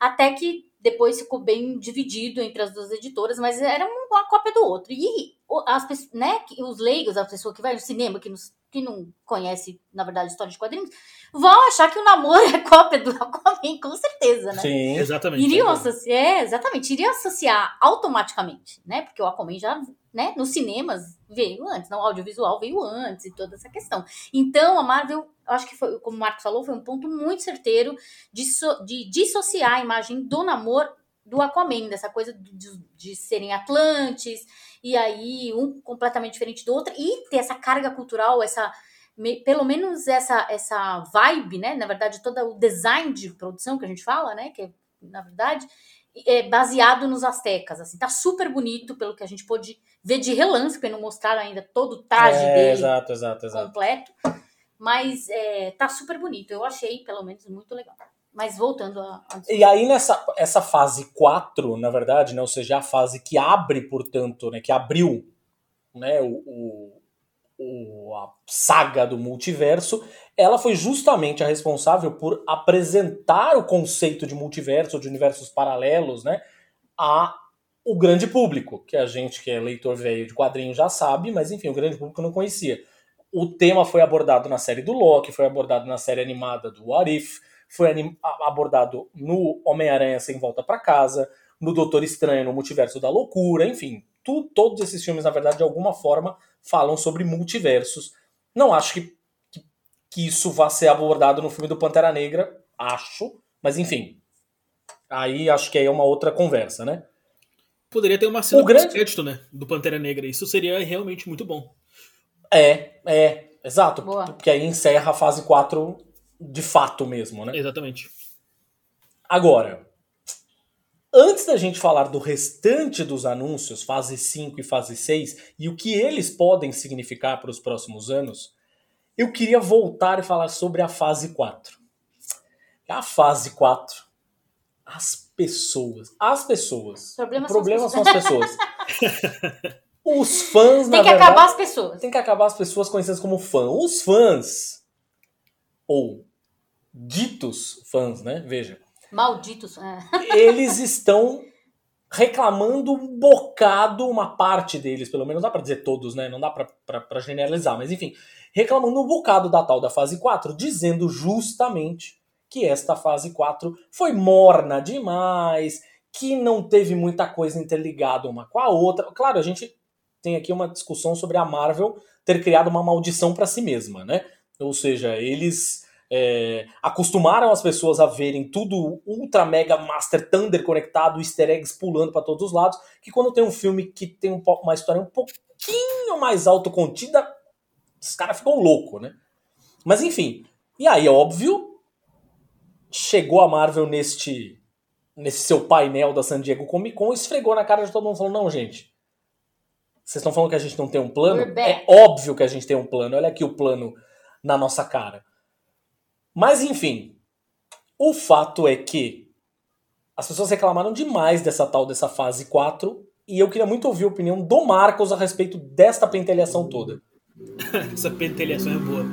Até que depois ficou bem dividido entre as duas editoras, mas era um- uma cópia do outro. E o- as né, os leigos, a pessoa que vai no cinema, que, nos- que não conhece, na verdade, história de quadrinhos, vão achar que o namoro é cópia do Aquaman, com certeza, né? Sim. Exatamente. Iriam associar, é, exatamente, iriam associar automaticamente, né? Porque o Aquaman já, né, nos cinemas veio antes, no audiovisual veio antes e toda essa questão. Então, a Marvel, acho que foi, como o Marcos falou, foi um ponto muito certeiro de, so- de dissociar a imagem do namoro do Aquaman, dessa coisa de, de serem Atlantes, e aí um completamente diferente do outro, e ter essa carga cultural, essa pelo menos essa essa vibe, né? Na verdade, todo o design de produção que a gente fala, né? Que é, na verdade é baseado nos astecas, assim, tá super bonito pelo que a gente pôde ver de relance, porque não mostraram ainda todo o traje É, dele exato, exato, exato. completo, mas é, tá super bonito. Eu achei, pelo menos, muito legal. Mas voltando a, a E aí, nessa essa fase 4, na verdade, né, ou seja, a fase que abre, portanto, né, que abriu né, o, o, o- a saga do multiverso, ela foi justamente a responsável por apresentar o conceito de multiverso, de universos paralelos, né, a o grande público, que a gente que é leitor velho de quadrinhos já sabe, mas enfim, o grande público não conhecia. O tema foi abordado na série do Loki, foi abordado na série animada do What If, foi abordado no Homem-Aranha Sem Volta pra Casa, no Doutor Estranho, no Multiverso da Loucura, enfim. Tu, todos esses filmes, na verdade, de alguma forma, falam sobre multiversos. Não acho que, que, isso vá ser abordado no filme do Pantera Negra, acho, mas enfim. Aí acho que aí é uma outra conversa, né? Poderia ter uma cena O grande- pós-crédito, né? Do Pantera Negra. Isso seria realmente muito bom. É, é, exato. Boa. Porque aí encerra a fase 4 de fato mesmo, né? Exatamente. Agora, antes da gente falar do restante dos anúncios, fase 5 e fase 6, e o que eles podem significar para os próximos anos, eu queria voltar e falar sobre a fase 4. A fase 4, as pessoas. As pessoas. Problema o são as problema são as pessoas. Os fãs, na Tem que verdade, acabar as pessoas. tem que acabar as pessoas conhecidas como fã. Os fãs, ou ditos fãs, né? Veja, Malditos. é. eles estão reclamando um bocado, uma parte deles, pelo menos, não dá pra dizer todos, né? Não dá pra, pra, pra generalizar, mas enfim, reclamando um bocado da tal da fase 4, dizendo justamente que esta fase 4 foi morna demais, que não teve muita coisa interligada uma com a outra. Claro, a gente tem aqui uma discussão sobre a Marvel ter criado uma maldição pra si mesma, né? Ou seja, eles é, acostumaram as pessoas a verem tudo ultra mega master thunder conectado, easter eggs pulando pra todos os lados, que quando tem um filme que tem um uma história um pouquinho mais autocontida, os caras ficam loucos, né? Mas enfim, e aí, óbvio, chegou a Marvel neste nesse seu painel da San Diego Comic Con, esfregou na cara de todo mundo, falou, não, gente, vocês estão falando que a gente não tem um plano? É óbvio que a gente tem um plano, olha aqui o plano na nossa cara. Mas enfim, o fato é que as pessoas reclamaram demais dessa tal dessa fase 4 e eu queria muito ouvir a opinião do Marcos a respeito desta pentelhação toda. Essa pentelhação é boa.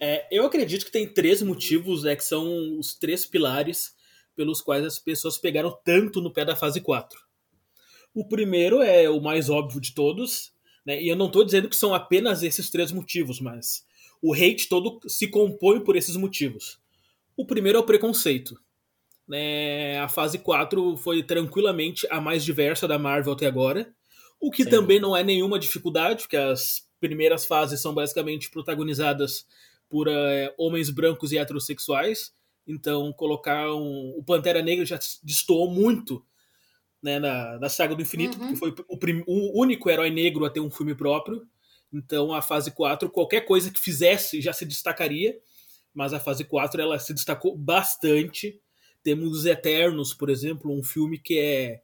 É, eu acredito que tem três motivos, né, que são os três pilares pelos quais as pessoas pegaram tanto no pé da fase 4. O primeiro é o mais óbvio de todos, né, e eu não estou dizendo que são apenas esses três motivos, mas o hate todo se compõe por esses motivos. O primeiro é o preconceito. Né, a fase 4 foi tranquilamente a mais diversa da Marvel até agora, o que Sim. também não é nenhuma dificuldade, porque as primeiras fases são basicamente protagonizadas por uh, homens brancos e heterossexuais. Então, colocar um, o Pantera Negra já destoou muito né, na, na saga do infinito, uhum. que foi o, prim, o, único herói negro a ter um filme próprio. Então, a fase 4, qualquer coisa que fizesse já se destacaria, mas a fase 4 ela se destacou bastante. Temos os Eternos, por exemplo, um filme que é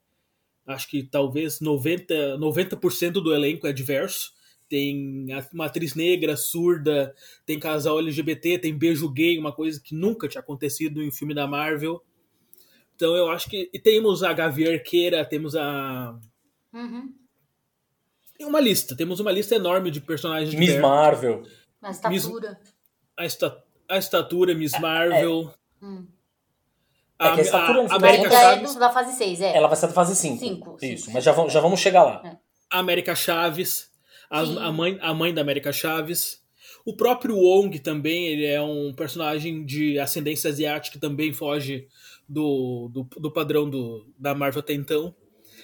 acho que talvez 90%, 90 do elenco é diverso tem uma atriz negra, surda, tem casal LGBT, tem beijo gay, uma coisa que nunca tinha acontecido em filme da Marvel. Então eu acho que. E temos a Gavi Arqueira, temos a. Uhum. Tem uma lista, temos uma lista enorme de personagens. Miss Marvel. A estatura. Miss, a, esta, a estatura, Miss é, Marvel. É. Hum. A, é que a estatura a, a América Chaves, é da fase 6, é. Ela vai ser da fase 5. 5 Isso, mas já vamos, já vamos chegar lá. É. América Chaves a, a, mãe, a mãe da América Chaves. O próprio Wong também, ele é um personagem de ascendência asiática que também foge do, do, do padrão do, da Marvel até então.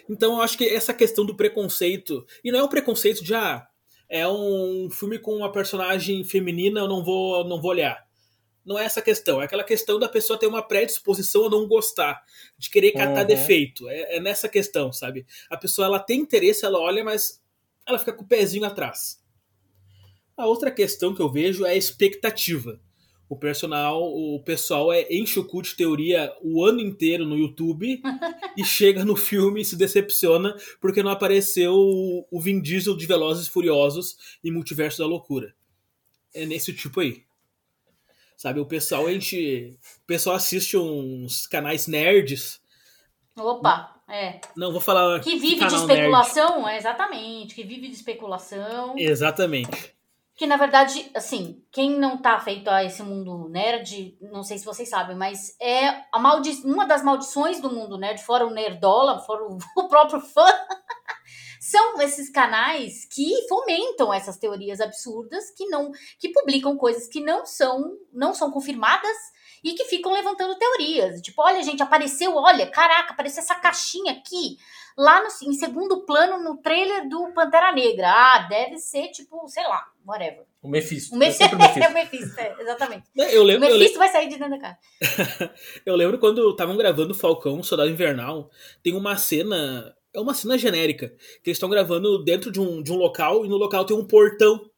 Então eu acho que essa questão do preconceito, e não é um preconceito de, ah, é um filme com uma personagem feminina, eu não vou, não vou olhar. Não é essa questão, é aquela questão da pessoa ter uma predisposição a não gostar, de querer catar uhum. defeito. É, é, nessa questão, sabe? A pessoa ela tem interesse, ela olha, mas ela fica com o pezinho atrás. A outra questão que eu vejo é a expectativa. O personal, o pessoal é enche o cu de teoria o ano inteiro no YouTube e chega no filme e se decepciona porque não apareceu o Vin Diesel de Velozes e Furiosos e Multiverso da Loucura. É nesse tipo aí. Sabe, o pessoal enche, o pessoal assiste uns canais nerds. Opa. É. Não, vou falar. Que vive de especulação, é, exatamente. Que vive de especulação. Exatamente. Que na verdade, assim, quem não tá feito a esse mundo nerd, não sei se vocês sabem, mas é a maldi uma das maldições do mundo nerd, fora o Nerdola, fora o, o próprio fã, são esses canais que fomentam essas teorias absurdas, que não que publicam coisas que não são não são confirmadas e que ficam levantando teorias. Tipo, olha, gente, apareceu, olha, caraca, apareceu essa caixinha aqui, lá no, em segundo plano no trailer do Pantera Negra. Ah, deve ser, tipo, sei lá, whatever. O Mephisto. O Mephisto, é, Mephisto. é o Mephisto, é, exatamente. Eu lembro, o Mephisto eu vai sair de dentro da casa. eu lembro quando estavam gravando Falcão, Soldado Invernal, tem uma cena, é uma cena genérica, que eles estão gravando dentro de um, de um local, e no local tem um portão,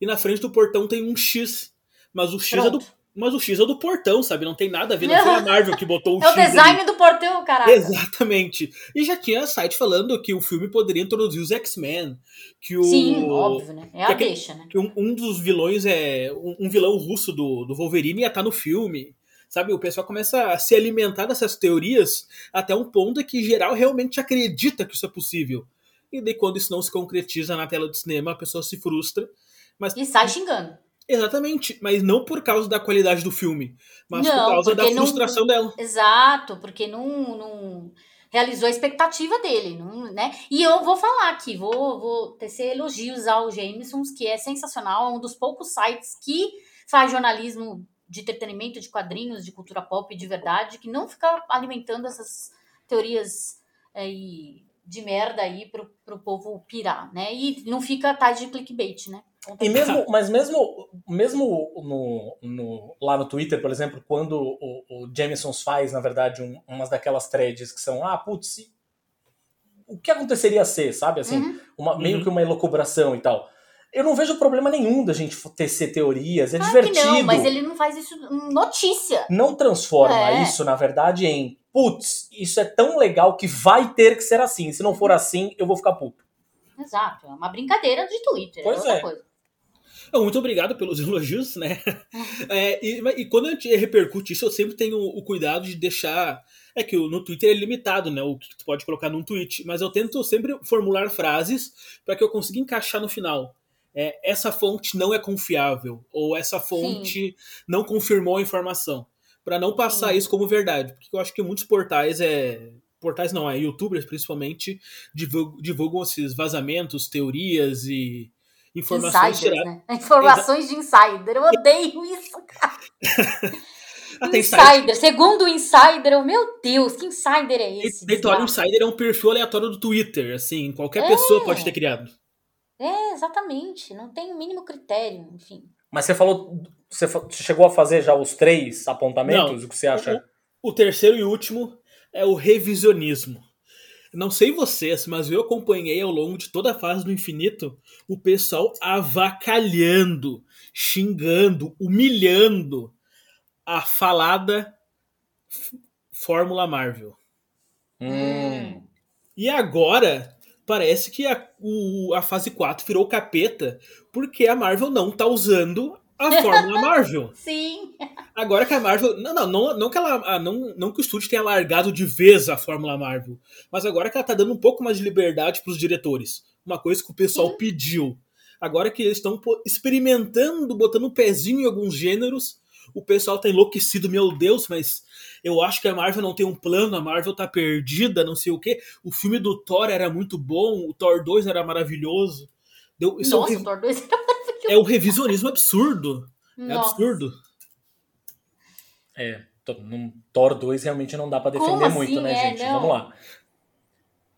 e na frente do portão tem um X. Mas o X Pronto. é do mas o X é do portão, sabe? Não tem nada a ver. Não foi a Marvel que botou o X. É o design ali. do portão, caralho. Exatamente. E já tinha site falando que o filme poderia introduzir os X-Men. Que o, Sim, óbvio, né? É a que, deixa, né? Que um, um, dos vilões é. Um, um, vilão russo do, do Wolverine ia estar no filme. Sabe? O pessoal começa a se alimentar dessas teorias até um ponto que geral realmente acredita que isso é possível. E daí, quando isso não se concretiza na tela do cinema, a pessoa se frustra. Mas... E sai xingando. Exatamente, mas não por causa da qualidade do filme, mas não, por causa da frustração não, dela. Exato, porque não, não realizou a expectativa dele, não, né? E eu vou falar aqui, vou, vou tecer elogios ao Jamesons, que é sensacional, é um dos poucos sites que faz jornalismo de entretenimento, de quadrinhos, de cultura pop de verdade, que não fica alimentando essas teorias é, de merda aí pro, pro povo pirar, né? E não fica atrás de clickbait, né? E mesmo, mas mesmo, mesmo no, no, lá no Twitter, por exemplo, quando o, o Jameson faz, na verdade, um, umas daquelas threads que são, ah, putz, o que aconteceria ser, sabe? Assim, uhum. uma, meio uhum. que uma elocubração e tal. Eu não vejo problema nenhum da gente tecer teorias, é claro divertido. não, mas ele não faz isso notícia. Não transforma é. isso, na verdade, em putz, isso é tão legal que vai ter que ser assim. Se não for assim, eu vou ficar puto. Exato, é uma brincadeira de Twitter, é pois é outra é. coisa. Muito obrigado pelos elogios, né? É, e, e, quando a gente repercute isso, eu sempre tenho o cuidado de deixar. É que no Twitter é limitado, né? O que tu pode colocar num tweet. Mas eu tento sempre formular frases para que eu consiga encaixar no final. É, essa fonte não é confiável, ou essa fonte Sim. não confirmou a informação. para não passar Sim. isso como verdade. Porque eu acho que muitos portais é. Portais não, é youtubers principalmente, divulgam, divulgam esses vazamentos, teorias e informações Insiders, né? Informações de insider. Eu odeio isso, cara. insider, segundo o Insider, meu Deus, que Insider é esse? Deitório Insider é um perfil aleatório do Twitter, assim, qualquer é. pessoa pode ter criado. É, exatamente. Não tem o mínimo critério, enfim. Mas você falou. Você chegou a fazer já os três apontamentos? Não, o que você acha? O, o terceiro e último é o revisionismo. Não sei vocês, mas eu acompanhei ao longo de toda a fase do infinito o pessoal avacalhando, xingando, humilhando a falada Fórmula Marvel. Hum. E agora parece que a, o, a fase 4 virou capeta porque a Marvel não tá usando a Fórmula Marvel. Sim. Agora que a Marvel. Não, não, não, não que ela. Ah, não, não que o estúdio tenha largado de vez a Fórmula Marvel. Mas agora que ela tá dando um pouco mais de liberdade pros diretores. Uma coisa que o pessoal Sim. pediu. Agora que eles estão experimentando, botando um pezinho em alguns gêneros, o pessoal tá enlouquecido, meu Deus, mas eu acho que a Marvel não tem um plano, a Marvel tá perdida, não sei o quê. O filme do Thor era muito bom, o Thor 2 era maravilhoso. Deu, isso Nossa, é um, o Thor 2 era maravilhoso. É um revisionismo absurdo. É Nossa. É absurdo. É, Thor 2 realmente não dá para defender assim? muito, né, é, gente? Não. Vamos lá.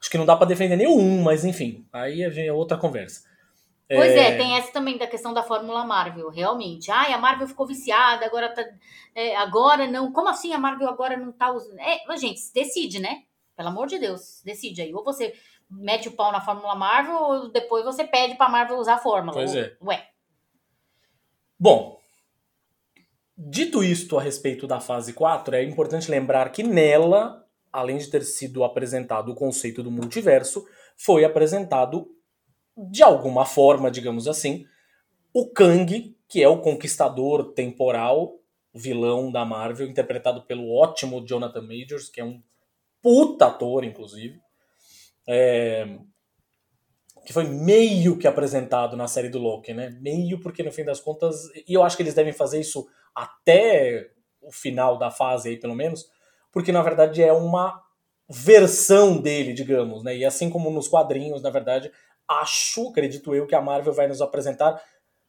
Acho que não dá para defender nenhum, mas enfim, aí é outra conversa. Pois é... é... tem essa também da questão da Fórmula Marvel, realmente. Ai, a Marvel ficou viciada, agora tá. É, agora não. Como assim a Marvel agora não tá usando? É, gente, decide, né? Pelo amor de Deus, decide aí. Ou você mete o pau na Fórmula Marvel, ou depois você pede pra Marvel usar a Fórmula. Pois ou, é. Ué. Bom, dito isto a respeito da fase 4, é importante lembrar que nela, além de ter sido apresentado o conceito do multiverso, foi apresentado de alguma forma, digamos assim, o Kang, que é o conquistador temporal, vilão da Marvel, interpretado pelo ótimo Jonathan Majors, que é um puta ator, inclusive. É, que foi meio que apresentado na série do Loki, né? Meio porque no fim das contas, e eu acho que eles devem fazer isso até o final da fase aí, pelo menos, porque na verdade é uma versão dele, digamos, né? E assim como nos quadrinhos, na verdade, acho, acredito eu, que a Marvel vai nos apresentar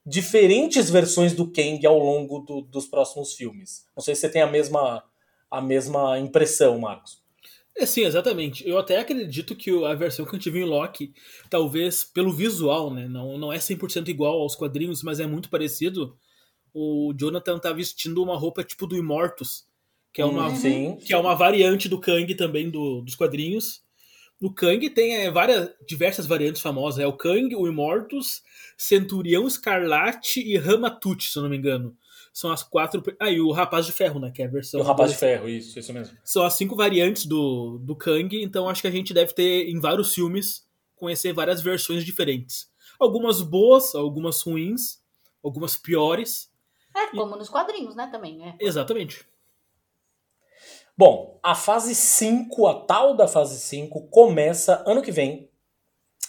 diferentes versões do Kang ao longo do, dos próximos filmes. Não sei se você tem a mesma, a mesma impressão, Marcos. É, sim, exatamente. Eu até acredito que a versão que a gente viu em Loki, talvez pelo visual, né, não, não é 100% igual aos quadrinhos, mas é muito parecido. O Jonathan tá vestindo uma roupa tipo do Immortus, que é uma, uhum. que é uma variante do Kang também do, dos quadrinhos. No Kang tem é, várias, diversas variantes famosas. É o Kang, o Immortus, Centurião Escarlate e Ramatut, se eu não me engano. São as quatro. Ah, e o Rapaz de Ferro, né? Que é a versão. O Rapaz de Ferro, isso, isso mesmo. São as cinco variantes do, do Kang, então acho que a gente deve ter em vários filmes conhecer várias versões diferentes. Algumas boas, algumas ruins, algumas piores. É, como e... nos quadrinhos, né, também, né? Exatamente. Bom, a fase 5, a tal da fase 5, começa ano que vem,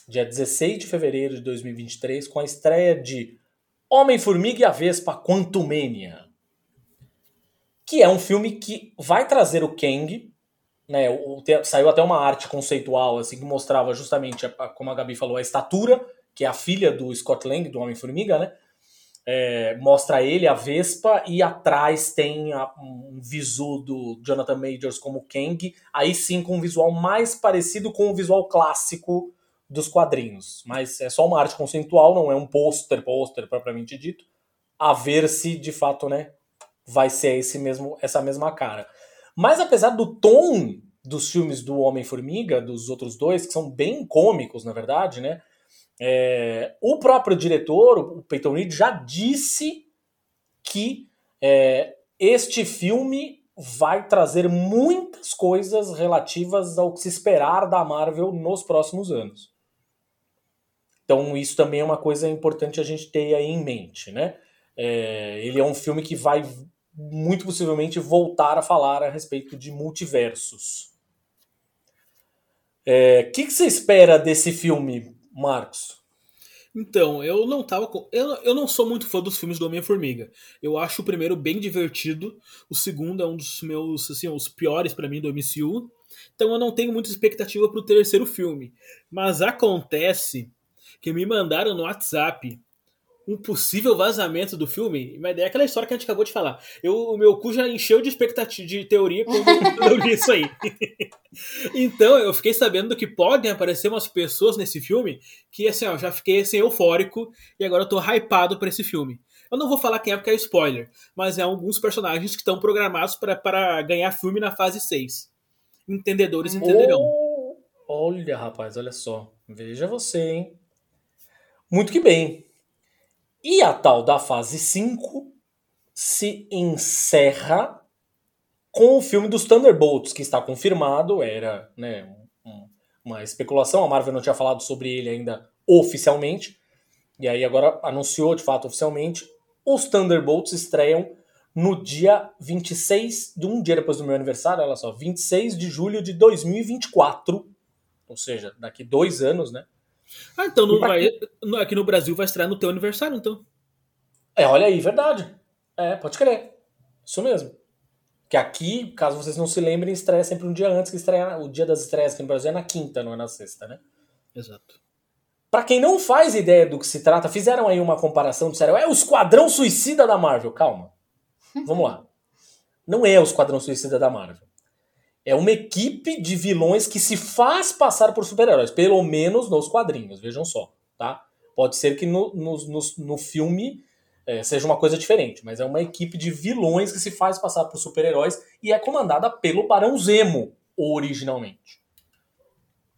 dia 16 de fevereiro de 2023, com a estreia de Homem-Formiga e a Vespa Quantumania. Que é um filme que vai trazer o Kang, né? O, o, saiu até uma arte conceitual assim que mostrava justamente, a, como a Gabi falou, a estatura, que é a filha do Scott Lang, do Homem-Formiga, né? É, mostra ele, a Vespa, e atrás tem a, um visu do Jonathan Majors como Kang, aí sim com um visual mais parecido com o visual clássico dos quadrinhos. Mas é só uma arte conceitual, não é um pôster, pôster propriamente dito. A ver se de fato, né, vai ser esse mesmo, essa mesma cara. Mas apesar do tom dos filmes do Homem-Formiga, dos outros dois, que são bem cômicos, na verdade, né? É, o próprio diretor, o Peyton Reed, já disse que é, este filme vai trazer muitas coisas relativas ao que se esperar da Marvel nos próximos anos. Então isso também é uma coisa importante a gente ter aí em mente, né? É, ele é um filme que vai muito possivelmente voltar a falar a respeito de multiversos. O é, que, que você espera desse filme, Marcos? Então, eu não tava. Com... Eu, eu não sou muito fã dos filmes do Homem-Formiga. Eu acho o primeiro bem divertido. O segundo é um dos meus, assim, os piores para mim do MCU. Então eu não tenho muita expectativa pro terceiro filme. Mas acontece que me mandaram no WhatsApp um possível vazamento do filme, mas é aquela história que a gente acabou de falar. Eu, o meu cu já encheu de expectativa, de teoria quando eu li isso aí. então, eu fiquei sabendo que podem aparecer umas pessoas nesse filme que, assim, ó, já fiquei assim, eufórico e agora eu tô hypado para esse filme. Eu não vou falar quem é porque é spoiler, mas é alguns personagens que estão programados para ganhar filme na fase 6. Entendedores entenderão. Oh, olha, rapaz, olha só. Veja você, hein? Muito que bem. E a tal da fase 5 se encerra com o filme dos Thunderbolts, que está confirmado, era né, um, uma especulação, a Marvel não tinha falado sobre ele ainda oficialmente, e aí agora anunciou de fato oficialmente. Os Thunderbolts estreiam no dia 26, de um dia depois do meu aniversário, olha só, 26 de julho de 2024, ou seja, daqui dois anos, né? Ah, então não vai, aqui no Brasil vai estrear no teu aniversário, então. É, olha aí, verdade. É, pode crer. Isso mesmo. Que aqui, caso vocês não se lembrem, estreia sempre um dia antes que estreia. O dia das estreias aqui no Brasil é na quinta, não é na sexta, né? Exato. Pra quem não faz ideia do que se trata, fizeram aí uma comparação, disseram, é o Esquadrão Suicida da Marvel. Calma. Vamos lá. Não é o Esquadrão Suicida da Marvel. É uma equipe de vilões que se faz passar por super-heróis, pelo menos nos quadrinhos, vejam só, tá? Pode ser que no, no, no, no filme é, seja uma coisa diferente, mas é uma equipe de vilões que se faz passar por super-heróis e é comandada pelo Barão Zemo, originalmente.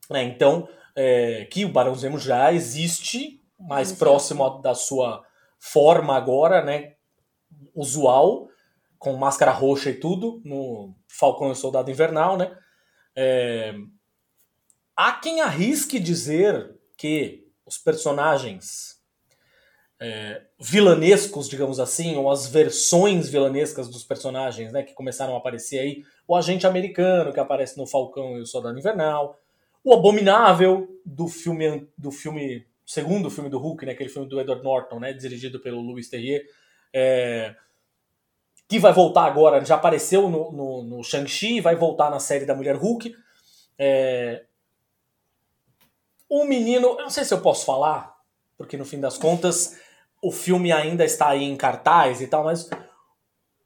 É, então, é, que o Barão Zemo já existe, mais próximo da sua forma agora, né? Usual, com máscara roxa e tudo, no Falcão e Soldado Invernal, né? É... Há quem arrisque dizer que os personagens é, vilanescos, digamos assim, ou as versões vilanescas dos personagens, né, que começaram a aparecer aí, o agente americano que aparece no Falcão e o Soldado Invernal, o Abominável do filme do filme segundo filme do Hulk, né, aquele filme do Edward Norton, né, dirigido pelo Louis Terrier, é, que vai voltar agora, já apareceu no, no, no Shang-Chi, vai voltar na série da Mulher Hulk. É... Um menino, eu não sei se eu posso falar, porque no fim das contas o filme ainda está aí em cartaz e tal, mas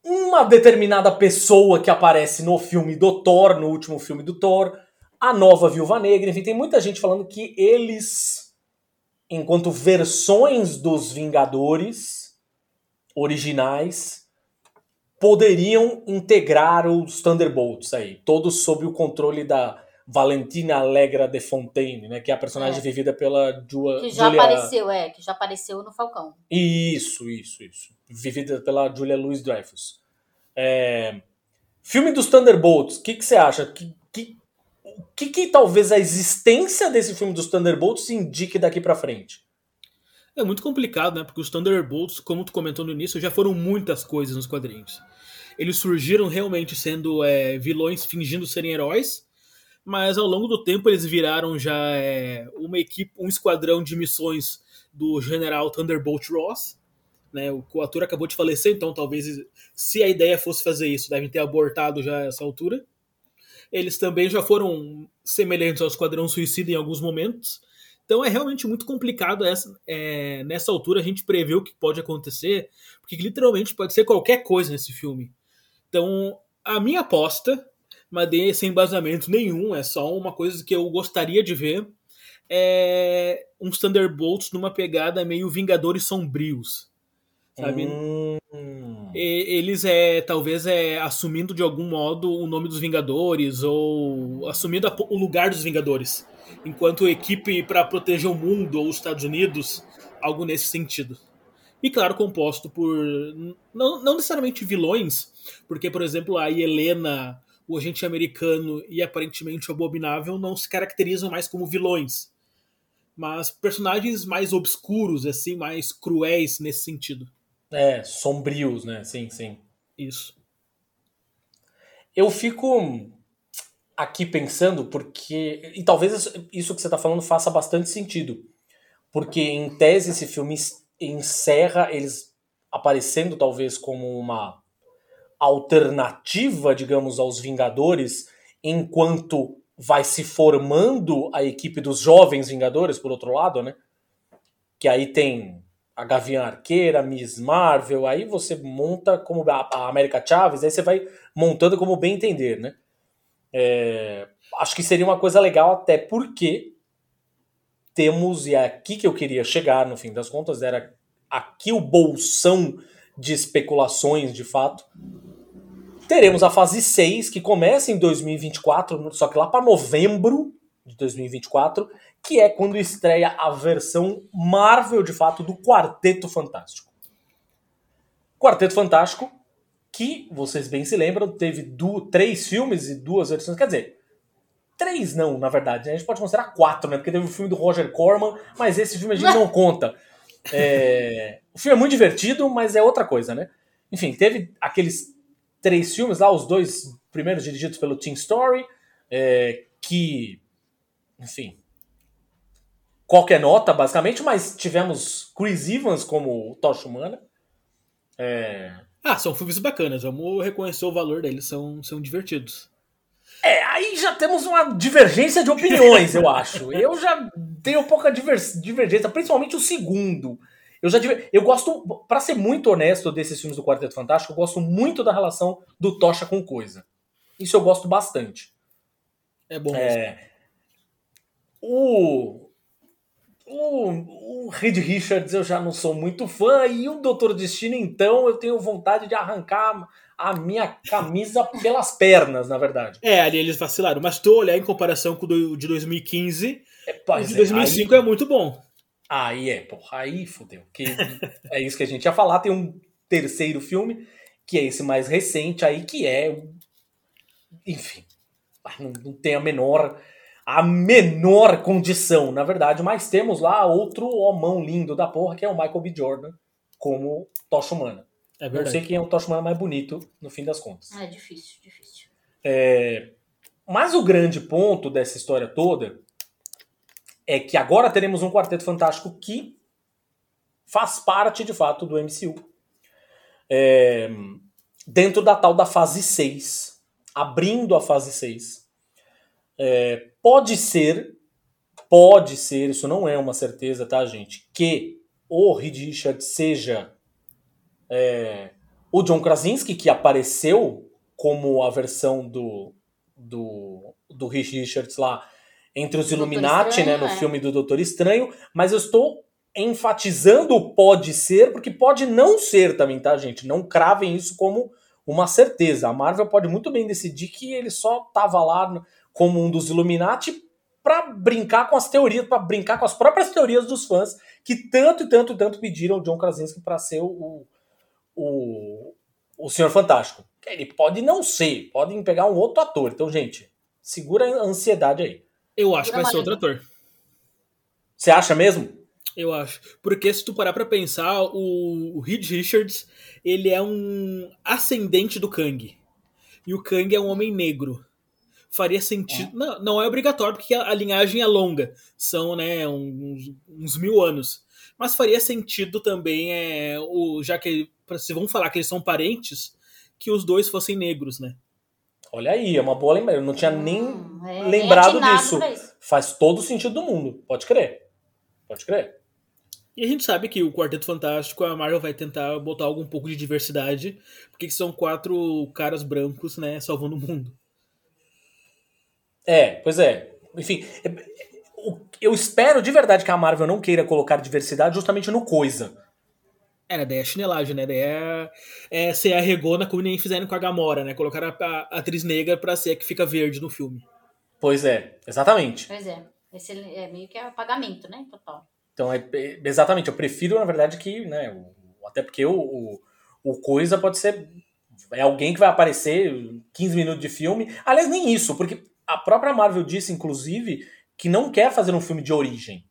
uma determinada pessoa que aparece no filme do Thor, no último filme do Thor, a nova Viúva Negra, enfim, tem muita gente falando que eles, enquanto versões dos Vingadores originais, poderiam integrar os Thunderbolts aí, todos sob o controle da Valentina Allegra de Fontaine, né, que é a personagem é. vivida pela Ju que já Julia... apareceu, é, que já apareceu no Falcão. Isso, isso, isso, vivida pela Julia Louis Dreyfus. É... Filme dos Thunderbolts, o que, que você acha? Que, que, o que, que talvez a existência desse filme dos Thunderbolts indique daqui para frente? É muito complicado, né? Porque os Thunderbolts, como tu comentou no início, já foram muitas coisas nos quadrinhos. Eles surgiram realmente sendo é, vilões fingindo serem heróis, mas ao longo do tempo eles viraram já é, uma equipe, um esquadrão de missões do General Thunderbolt Ross. Né, o ator acabou de falecer, então talvez se a ideia fosse fazer isso, devem ter abortado já essa altura. Eles também já foram semelhantes ao Esquadrão Suicida em alguns momentos. Então é realmente muito complicado essa, é, nessa altura a gente prever o que pode acontecer, porque literalmente pode ser qualquer coisa nesse filme. Então, a minha aposta, mas sem embasamento nenhum, é só uma coisa que eu gostaria de ver, é uns Thunderbolts numa pegada meio Vingadores Sombrios, sabe? Hum. E, eles é talvez é assumindo de algum modo o nome dos Vingadores ou assumindo a, o lugar dos Vingadores, enquanto equipe para proteger o mundo ou os Estados Unidos, algo nesse sentido. E claro, composto por não, não necessariamente vilões, porque, por exemplo, a Helena, o agente americano e aparentemente o Abominável não se caracterizam mais como vilões, mas personagens mais obscuros, assim, mais cruéis nesse sentido. É, sombrios, né? Sim, sim. Isso. Eu fico aqui pensando porque. E talvez isso que você está falando faça bastante sentido. porque em tese esse filme encerra eles aparecendo talvez como uma alternativa, digamos, aos Vingadores, enquanto vai se formando a equipe dos jovens Vingadores, por outro lado, né? Que aí tem a Gavião Arqueira, Miss Marvel, aí você monta como a América Chaves, aí você vai montando como bem entender, né? É, acho que seria uma coisa legal até porque temos, e é aqui que eu queria chegar no fim das contas, era aqui o bolsão de especulações de fato. Teremos a fase 6, que começa em 2024, só que lá para novembro de 2024, que é quando estreia a versão Marvel, de fato, do Quarteto Fantástico. Quarteto Fantástico, que, vocês bem se lembram, teve do, três filmes e duas versões, quer dizer, três não, na verdade, né? a gente pode considerar quatro, né? Porque teve o filme do Roger Corman, mas esse filme a gente não conta. É... O filme é muito divertido, mas é outra coisa, né? Enfim, teve aqueles três filmes lá, os dois primeiros dirigidos pelo Tim Story, é... que, enfim, qualquer nota, basicamente, mas tivemos Chris Evans como Tocha Humana. É... Ah, são filmes bacanas, vamos reconhecer o valor deles, são, são divertidos. É, aí já temos uma divergência de opiniões, eu acho. Eu já tenho pouca divergência, principalmente o segundo. Eu já eu gosto, para ser muito honesto desses filmes do Quarteto Fantástico, eu gosto muito da relação do Tocha com Coisa. Isso eu gosto bastante. É bom. É, o o, o Reed Richards eu já não sou muito fã, e o Doutor Destino, então, eu tenho vontade de arrancar a minha camisa pelas pernas, na verdade. É, ali eles vacilaram, mas tu olhar em comparação com o de 2015, é, o de 2005 é, aí, é muito bom. Aí é, porra, aí fodeu. Que é isso que a gente ia falar. Tem um terceiro filme, que é esse mais recente aí, que é. Enfim, não, não tem a menor a menor condição, na verdade, mas temos lá outro homão lindo da porra, que é o Michael B. Jordan, como Tocha Humana. É Não sei quem é o Tocha Humana mais bonito, no fim das contas. É difícil, difícil. É... Mas o grande ponto dessa história toda é que agora teremos um Quarteto Fantástico que faz parte, de fato, do MCU. É... Dentro da tal da fase 6, abrindo a fase 6, é, pode ser, pode ser, isso não é uma certeza, tá, gente? Que o Reed Richards seja é, o John Krasinski, que apareceu como a versão do, do, do Reed Richards lá entre os Illuminati, Estranho, né, no é. filme do Doutor Estranho, mas eu estou enfatizando o pode ser, porque pode não ser também, tá, gente? Não cravem isso como uma certeza. A Marvel pode muito bem decidir que ele só tava lá como um dos Illuminati para brincar com as teorias, para brincar com as próprias teorias dos fãs que tanto e tanto e tanto pediram o John Krasinski para ser o, o, o Senhor Fantástico. Ele pode não ser, podem pegar um outro ator. Então, gente, segura a ansiedade aí. Eu acho que vai ser outro ator. Você acha mesmo? Eu acho. Porque se tu parar pra pensar, o, o Reed Richards, ele é um ascendente do Kang. E o Kang é um homem negro faria sentido. É. Não, não é obrigatório, porque a, a, linhagem é longa, são né, uns, uns, mil anos. Mas faria sentido também, é, o, já que se vão falar que eles são parentes, que os dois fossem negros, né? Olha aí, é uma boa lembrança. Eu não tinha nem hum, é, lembrado disso. Faz todo o sentido do mundo. Pode crer. Pode crer. E a gente sabe que o Quarteto Fantástico, a Marvel vai tentar botar algum pouco de diversidade, porque são quatro caras brancos, né, salvando o mundo. É, pois é. Enfim, é, eu espero de verdade que a Marvel não queira colocar diversidade justamente no coisa. É, né? Daí é chinelagem, né? Daí é, é ser a regona como nem fizeram com a Gamora, né? Colocar a, a, atriz negra pra ser a que fica verde no filme. Pois é, exatamente. Pois é. Esse é meio que é pagamento, né? Total. Então, é, é, exatamente. Eu prefiro, na verdade, que, né? O, até porque o, o, o coisa pode ser. É alguém que vai aparecer 15 minutos de filme. Aliás, nem isso, porque a própria Marvel disse, inclusive, que não quer fazer um filme de origem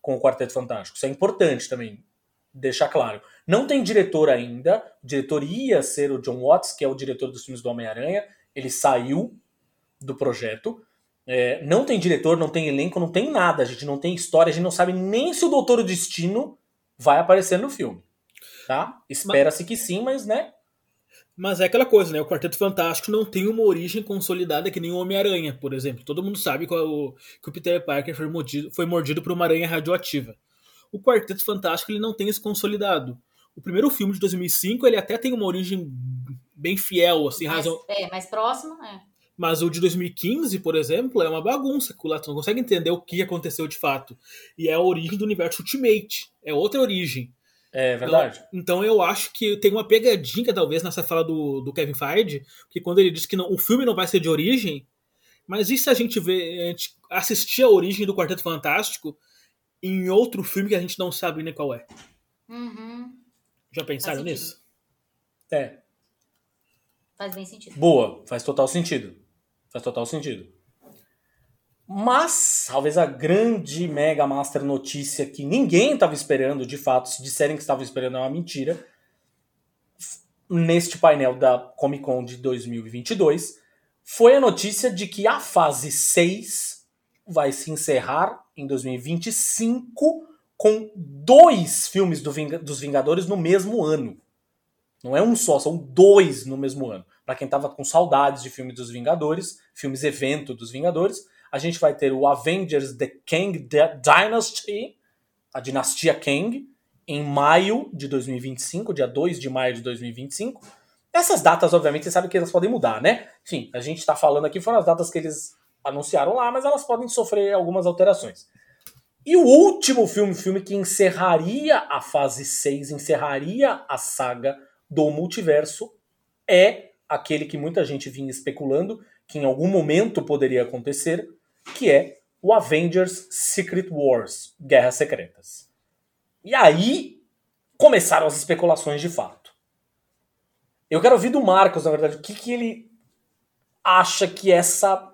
com o Quarteto Fantástico. Isso é importante também deixar claro. Não tem diretor ainda. O diretor ia ser o John Watts, que é o diretor dos filmes do Homem-Aranha. Ele saiu do projeto. É, não tem diretor, não tem elenco, não tem nada. A gente não tem história, a gente não sabe nem se o Doutor Destino vai aparecer no filme. Tá? Espera-se que sim, mas né? Mas é aquela coisa, né? O Quarteto Fantástico não tem uma origem consolidada que nem o Homem-Aranha, por exemplo. Todo mundo sabe que o, que o Peter Parker foi mordido, foi mordido por uma aranha radioativa. O Quarteto Fantástico ele não tem esse consolidado. O primeiro filme de 2005 ele até tem uma origem bem fiel, assim, mais, razão. É, mais próximo, é. Mas o de 2015, por exemplo, é uma bagunça. Tu não consegue entender o que aconteceu de fato. E é a origem do universo Ultimate. É outra origem. É verdade. Então, então eu acho que tem uma pegadinha, talvez, nessa fala do, do Kevin Feige, que quando ele diz que não, o filme não vai ser de origem, mas e se a gente vê, a gente assistir a origem do Quarteto Fantástico em outro filme que a gente não sabe nem qual é? Uhum. Já pensaram nisso? É. Faz bem sentido. Boa, faz total sentido. Faz total sentido. Mas, talvez a grande mega master notícia que ninguém estava esperando, de fato, se disserem que estavam esperando é uma mentira, neste painel da Comic Con de 2022, foi a notícia de que a fase 6 vai se encerrar em 2025 com dois filmes do Ving dos Vingadores no mesmo ano. Não é um só, são dois no mesmo ano. Para quem tava com saudades de filmes dos Vingadores, filmes evento dos Vingadores, a gente vai ter o Avengers The Kang Dynasty, a dinastia Kang, em maio de 2025, dia 2 de maio de 2025. Essas datas, obviamente, você sabe que elas podem mudar, né? Enfim, a gente está falando aqui, foram as datas que eles anunciaram lá, mas elas podem sofrer algumas alterações. E o último filme, filme que encerraria a fase 6, encerraria a saga do multiverso, é aquele que muita gente vinha especulando que em algum momento poderia acontecer, que é o Avengers Secret Wars, Guerras Secretas. E aí começaram as especulações de fato. Eu quero ouvir do Marcos, na verdade, o que, que ele acha que essa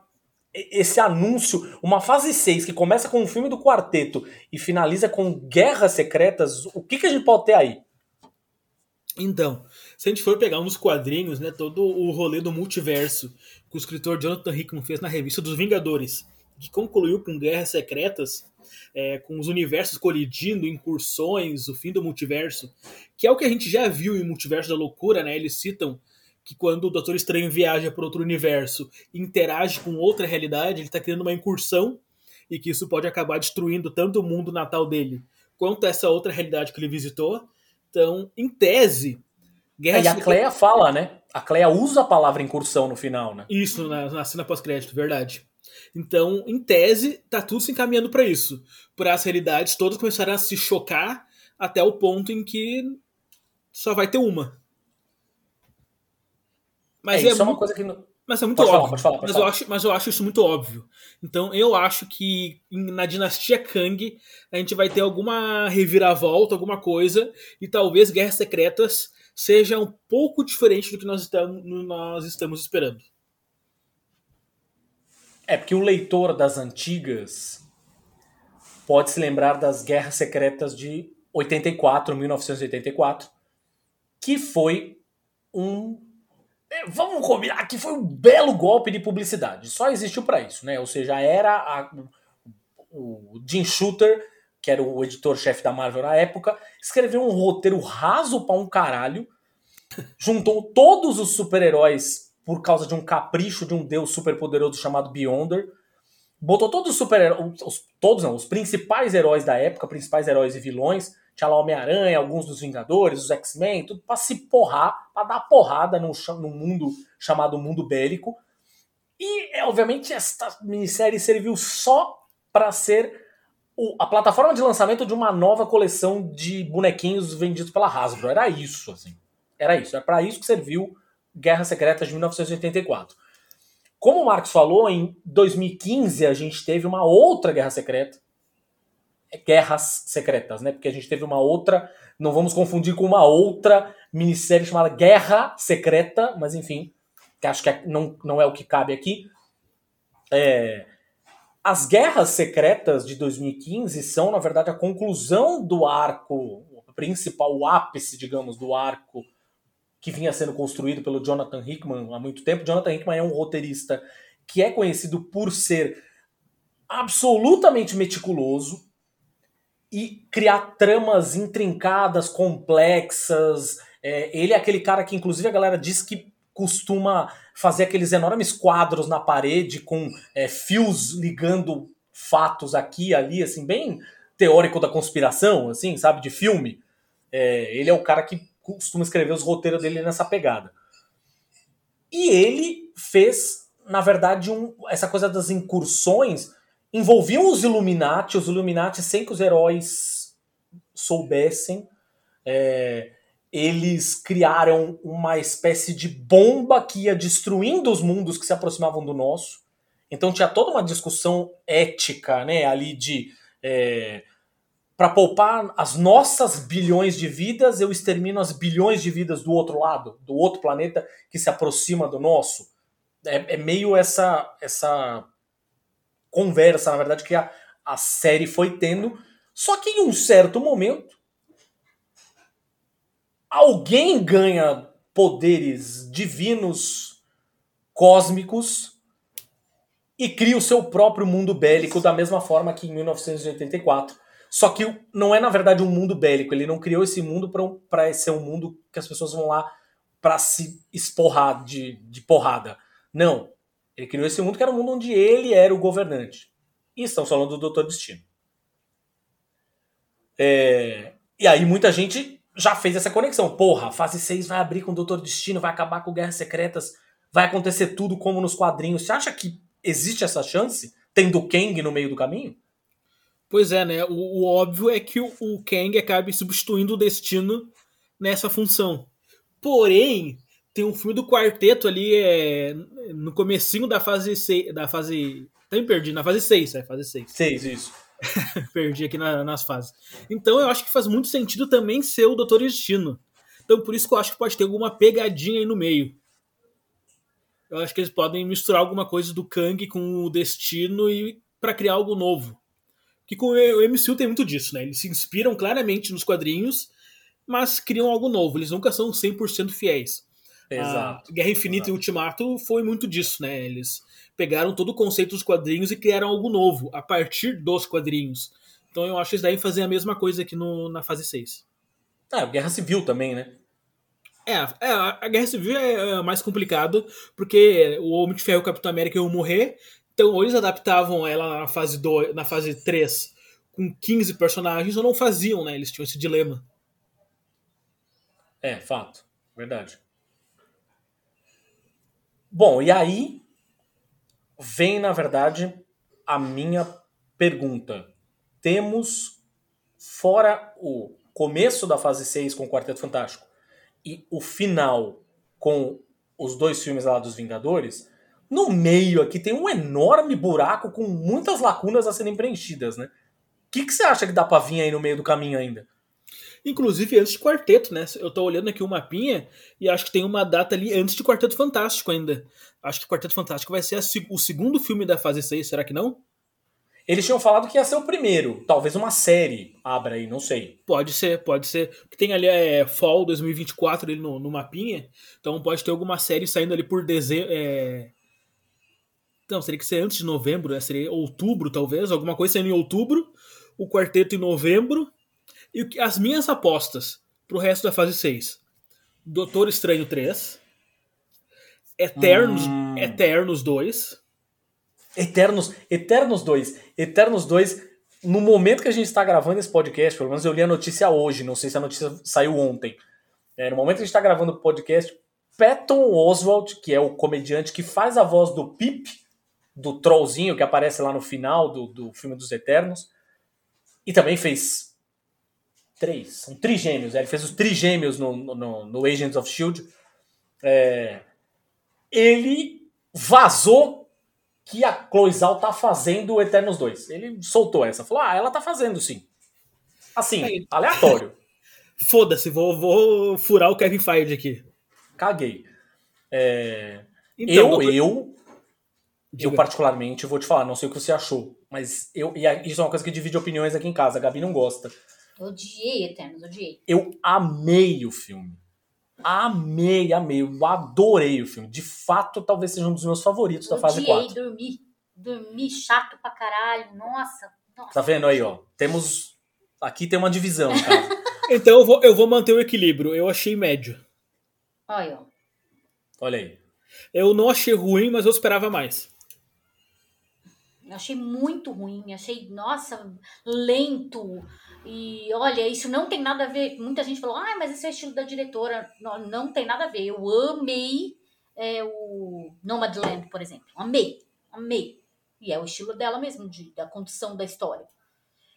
esse anúncio, uma fase 6 que começa com um filme do quarteto e finaliza com Guerras Secretas, o que, que a gente pode ter aí? Então, se a gente for pegar uns quadrinhos, né, todo o rolê do multiverso que o escritor Jonathan Hickman fez na revista dos Vingadores, que concluiu com Guerras Secretas, é, com os universos colidindo, incursões, o fim do multiverso, que é o que a gente já viu em Multiverso da Loucura, né? Eles citam que quando o Doutor Estranho viaja para outro universo e interage com outra realidade, ele está criando uma incursão e que isso pode acabar destruindo tanto o mundo natal dele quanto essa outra realidade que ele visitou. Então, em tese, Guerra é, e a Cleia fala, né? A Cleia usa a palavra incursão no final, né? Isso, na, na cena pós-crédito, verdade. Então, em tese, tá tudo se encaminhando para isso. Para as realidades todas começarem a se chocar até o ponto em que só vai ter uma. Mas é, é, isso é uma coisa que. Não... Mas é muito pode óbvio. Falar, pode falar, pode mas, falar. Eu acho, mas eu acho isso muito óbvio. Então eu acho que na dinastia Kang a gente vai ter alguma reviravolta, alguma coisa, e talvez Guerras Secretas seja um pouco diferente do que nós estamos, nós estamos esperando. É porque o leitor das antigas pode se lembrar das Guerras Secretas de 84, 1984, que foi um vamos combinar que foi um belo golpe de publicidade. Só existiu para isso, né? Ou seja, era a, o Jim Shooter, que era o editor-chefe da Marvel na época, escreveu um roteiro raso pra um caralho, juntou todos os super-heróis por causa de um capricho de um deus superpoderoso chamado Beyonder, botou todos os super-heróis, todos não, os principais heróis da época, principais heróis e vilões, tinha lá Homem-Aranha, alguns dos Vingadores, os X-Men, tudo pra se porrar, pra dar porrada no, no mundo chamado mundo bélico. E, é, obviamente, esta minissérie serviu só para ser o, a plataforma de lançamento de uma nova coleção de bonequinhos vendidos pela Hasbro. Era isso, assim. Era isso. Era para isso que serviu Guerra Secreta de 1984. Como o Marcos falou, em 2015 a gente teve uma outra Guerra Secreta, guerras secretas, né? Porque a gente teve uma outra, não vamos confundir com uma outra minissérie chamada Guerra Secreta, mas enfim, que acho que é, não, não é o que cabe aqui. É, as guerras secretas de 2015 são, na verdade, a conclusão do arco principal, o ápice, digamos, do arco que vinha sendo construído pelo Jonathan Hickman há muito tempo. Jonathan Hickman é um roteirista que é conhecido por ser absolutamente meticuloso e criar tramas intrincadas, complexas. É, ele é aquele cara que, inclusive, a galera diz que costuma fazer aqueles enormes quadros na parede com é, fios ligando fatos aqui e ali, assim, bem teórico da conspiração, assim, sabe, de filme. É, ele é o cara que costuma escrever os roteiros dele nessa pegada. E ele fez, na verdade, um, essa coisa das incursões envolviam os Illuminati, os Illuminati sem que os heróis soubessem. É, eles criaram uma espécie de bomba que ia destruindo os mundos que se aproximavam do nosso. Então tinha toda uma discussão ética, né, ali de é, para poupar as nossas bilhões de vidas, eu extermino as bilhões de vidas do outro lado, do outro planeta que se aproxima do nosso. É, é meio essa essa conversa, na verdade, que a, a série foi tendo. Só que em um certo momento, alguém ganha poderes divinos, cósmicos, e cria o seu próprio mundo bélico da mesma forma que em 1984. Só que não é, na verdade, um mundo bélico. Ele não criou esse mundo para ser um mundo que as pessoas vão lá para se esporrar de, de porrada. Não. Ele criou esse mundo que era um mundo onde ele era o governante. E estamos falando do Doutor Destino. É... E aí muita gente já fez essa conexão. Porra, fase 6 vai abrir com o Doutor Destino, vai acabar com Guerras Secretas, vai acontecer tudo como nos quadrinhos. Você acha que existe essa chance? Tendo Kang no meio do caminho? Pois é, né? O, o óbvio é que o, o Kang acabe substituindo o Destino nessa função. Porém, tem um filme do quarteto ali é, no comecinho da fase 6, da fase me perdi, na fase 6, é, fase 6. 6, isso. perdi aqui na, nas fases. Então eu acho que faz muito sentido também ser o Doutor Destino. Então por isso que eu acho que pode ter alguma pegadinha aí no meio. Eu acho que eles podem misturar alguma coisa do Kang com o Destino e para criar algo novo. Que com o MCU tem muito disso, né? Eles se inspiram claramente nos quadrinhos, mas criam algo novo. Eles nunca são 100% fiéis. Exato. A Guerra Infinita Exato. e Ultimato foi muito disso, né? Eles pegaram todo o conceito dos quadrinhos e criaram algo novo a partir dos quadrinhos. Então eu acho que eles devem fazer a mesma coisa aqui no, na fase 6. Ah, Guerra Civil também, né? É, é, a Guerra Civil é, é mais complicado, porque o Homem de Ferro e o Capitão América iam morrer, então ou eles adaptavam ela na fase, 2, na fase 3 com 15 personagens, ou não faziam, né? Eles tinham esse dilema. É, fato. Verdade. Bom, e aí vem, na verdade, a minha pergunta. Temos, fora o começo da fase 6 com o Quarteto Fantástico e o final com os dois filmes lá dos Vingadores, no meio aqui tem um enorme buraco com muitas lacunas a serem preenchidas, né? O que, que você acha que dá pra vir aí no meio do caminho ainda? Inclusive antes de Quarteto, né? Eu tô olhando aqui o mapinha e acho que tem uma data ali antes de Quarteto Fantástico ainda. Acho que Quarteto Fantástico vai ser a, o segundo filme da fase 6, será que não? Eles tinham falado que ia ser o primeiro. Talvez uma série abra aí, não sei. Pode ser, pode ser. Tem ali é Fall 2024 ali no, no mapinha. Então pode ter alguma série saindo ali por dezembro. É... Não, teria que ser antes de novembro, né? Seria outubro, talvez. Alguma coisa saindo em outubro. O quarteto em novembro. E as minhas apostas pro resto da fase 6. Doutor Estranho 3. Eternos, hum. Eternos 2. Eternos, Eternos 2. Eternos 2, no momento que a gente está gravando esse podcast, pelo menos eu li a notícia hoje, não sei se a notícia saiu ontem. É, no momento que a gente está gravando o podcast, Patton Oswalt, que é o comediante que faz a voz do Pip, do trollzinho que aparece lá no final do, do filme dos Eternos, e também fez três, são trigêmeos. Ele fez os trigêmeos no, no, no Agents of Shield. É, ele vazou que a Cloizal tá fazendo o Eternos 2. Ele soltou essa, falou: ah, ela tá fazendo sim. Assim, é aleatório. Foda-se, vou, vou furar o Kevin Feige aqui. Caguei. É, então, eu, eu, eu particularmente vou te falar, não sei o que você achou, mas eu, e isso é uma coisa que divide opiniões aqui em casa. A Gabi não gosta. Odiei Eternos, odiei. Eu amei o filme. Amei, amei. Eu adorei o filme. De fato, talvez seja um dos meus favoritos da fase Odiei 4. dormir. Dormir chato pra caralho. Nossa. nossa. Tá vendo aí, ó? Temos. Aqui tem uma divisão, cara. Então eu vou, eu vou manter o equilíbrio. Eu achei médio. Olha, ó. Olha aí. Eu não achei ruim, mas eu esperava mais. Eu achei muito ruim, achei, nossa, lento. E olha, isso não tem nada a ver. Muita gente falou, ah, mas esse é o estilo da diretora. Não, não tem nada a ver. Eu amei é, o Nomadland, por exemplo. Amei, amei. E é o estilo dela mesmo, de, da condição da história.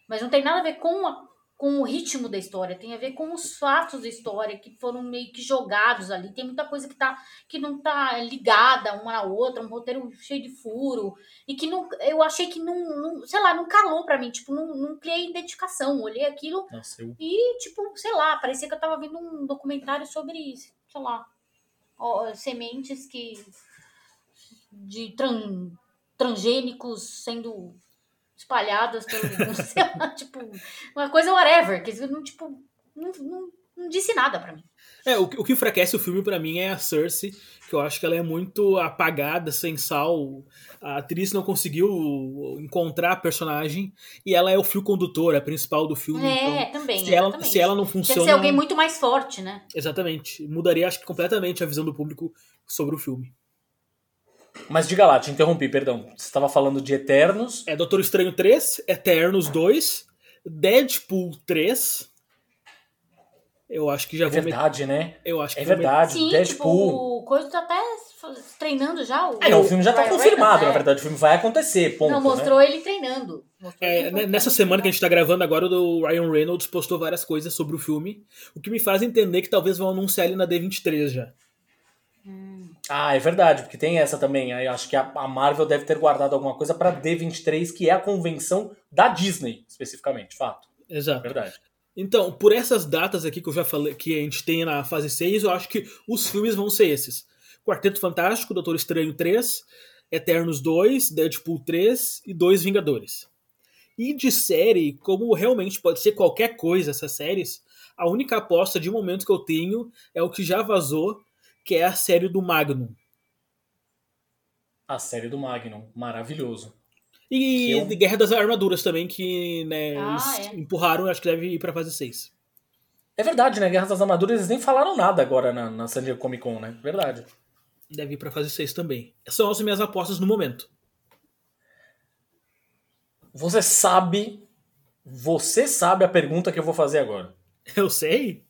Mas não tem nada a ver com, a- com o ritmo da história, tem a ver com os fatos da história que foram meio que jogados ali. Tem muita coisa que, tá, que não tá ligada uma na outra, um roteiro cheio de furo. E que não, eu achei que não, não sei lá, não calou pra mim. Tipo, não, não criei identificação. Olhei aquilo Nossa, eu. e, tipo, sei lá, parecia que eu tava vendo um documentário sobre, sei lá, ó, sementes que. de tran, transgênicos sendo espalhadas pelo sei lá, tipo, uma coisa whatever, que não, tipo, não, não, não disse nada pra mim. É, o, que- o que enfraquece o filme pra mim é a Cersei, que eu acho que ela é muito apagada, sem sal. A atriz não conseguiu encontrar a personagem e ela é o fio condutor, a principal do filme. É, então, também, se ela, se ela não funciona. ser alguém muito mais forte, né? Exatamente. Mudaria, acho que, completamente a visão do público sobre o filme. Mas diga lá, te interrompi, perdão. Você estava falando de Eternos. É Doutor Estranho 3, Eternos 2, Deadpool 3. Eu acho que já É vou. met- verdade, né? Eu acho que É verdade. Sim, Deadpool. tipo, o coisa tá até treinando já. O, É, não, o filme já tá Ryan confirmado, Reynolds, na é. verdade. O filme vai acontecer, ponto. Não, né? mostrou ele treinando. Mostrou É, ele né, nessa semana que a gente tá gravando agora, o Ryan Reynolds postou várias coisas sobre o filme, o que me faz entender que talvez vão anunciar ele na D23 já. Ah, é verdade, porque tem essa também. Aí acho que a Marvel deve ter guardado alguma coisa pra D23, que é a convenção da Disney, especificamente, fato. Exato. Verdade. Então, por essas datas aqui que eu já falei, que a gente tem na fase 6, eu acho que os filmes vão ser esses. Quarteto Fantástico, Doutor Estranho 3, Eternos 2, Deadpool 3 e dois Vingadores. E de série, como realmente pode ser qualquer coisa essas séries, a única aposta de momento que eu tenho é o que já vazou, que é a série do Magnum. A série do Magnum, maravilhoso. E eu- de Guerra das Armaduras também, que né, Ah, eles é. empurraram, acho que deve ir pra fase 6. É verdade, né? Guerra das Armaduras, eles nem falaram nada agora na, na San Diego Comic Con, né? Verdade. Deve ir pra fase 6 também. São as minhas apostas no momento. Você sabe. Você sabe a pergunta que eu vou fazer agora. Eu sei?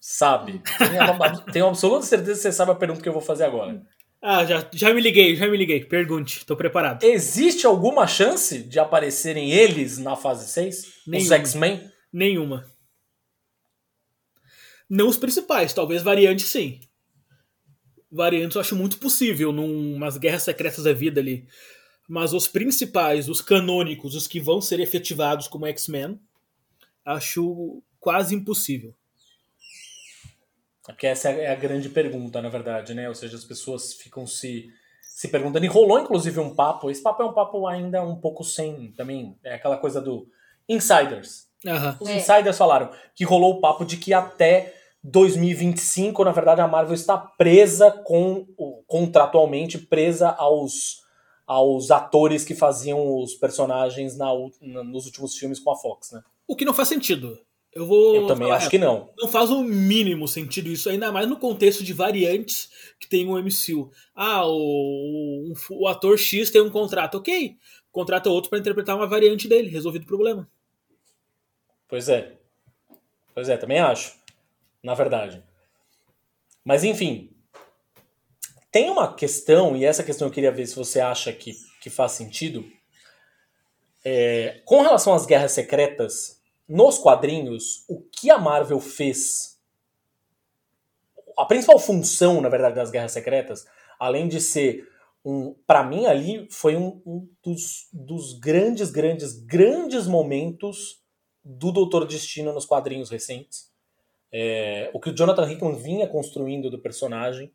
Sabe. Tenho, uma- tenho absoluta certeza que você sabe a pergunta que eu vou fazer agora. Ah, já, já me liguei, já me liguei. Pergunte, tô preparado. Existe alguma chance de aparecerem eles na fase 6? Os Nenhuma. X-Men? Nenhuma. Não os principais, talvez variantes sim. Variantes eu acho muito possível, numas guerras secretas da vida ali. Mas os principais, os canônicos, os que vão ser efetivados como X-Men, acho quase impossível. Porque essa é a grande pergunta, na verdade, né? Ou seja, as pessoas ficam se, se perguntando. E rolou, inclusive, um papo. Esse papo é um papo ainda um pouco sem. Também é aquela coisa do. Insiders. Aham. Os É. insiders falaram que rolou o papo de que até 2025, na verdade, a Marvel está presa com. o- contratualmente presa aos, aos atores que faziam os personagens na- nos últimos filmes com a Fox, né? O que não faz sentido. Eu vou. Eu também falar acho que não. não faz o mínimo sentido isso, ainda mais no contexto de variantes que tem o MCU. Ah, o, o, o ator X tem um contrato, ok. Contrata outro para interpretar uma variante dele, resolvido o problema. Pois é. Pois é, também acho. Na verdade. Mas enfim. Tem uma questão, e essa questão eu queria ver se você acha que, que faz sentido. É, com relação às guerras secretas, nos quadrinhos, o que a Marvel fez. A principal função, na verdade, das guerras secretas, além de ser um. para mim, ali, foi um, um dos, dos grandes, grandes, grandes momentos do Doutor Destino nos quadrinhos recentes. É, o que o Jonathan Hickman vinha construindo do personagem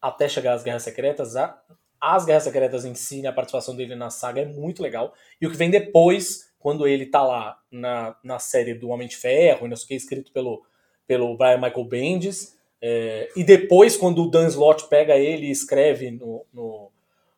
até chegar às Guerras Secretas, a- as Guerras Secretas em si, né, a participação dele na saga é muito legal. E o que vem depois, quando ele tá lá na, na série do Homem de Ferro, não sei o que, escrito pelo, pelo Brian Michael Bendis, É, e depois, quando o Dan Slott pega ele e escreve no, no,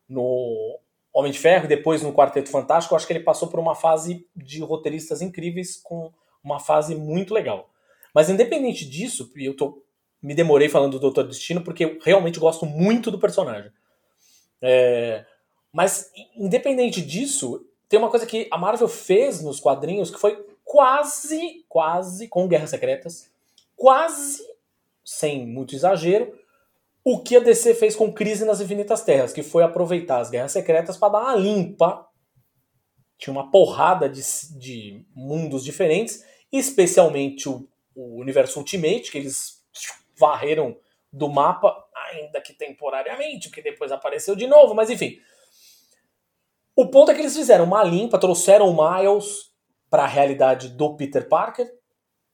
no Homem de Ferro e depois no Quarteto Fantástico, eu acho que ele passou por uma fase de roteiristas incríveis com uma fase muito legal. Mas independente disso, eu tô, me demorei falando do Doutor Destino porque eu realmente gosto muito do personagem. É, mas independente disso, tem uma coisa que a Marvel fez nos quadrinhos que foi quase, quase, com Guerras Secretas, quase, sem muito exagero, o que a DC fez com Crise nas Infinitas Terras, que foi aproveitar as Guerras Secretas para dar uma limpa. Tinha uma porrada de, de mundos diferentes, especialmente o, o, universo Ultimate, que eles varreram do mapa, ainda que temporariamente, porque depois apareceu de novo, mas enfim. O ponto é que eles fizeram uma limpa, trouxeram o Miles para a realidade do Peter Parker,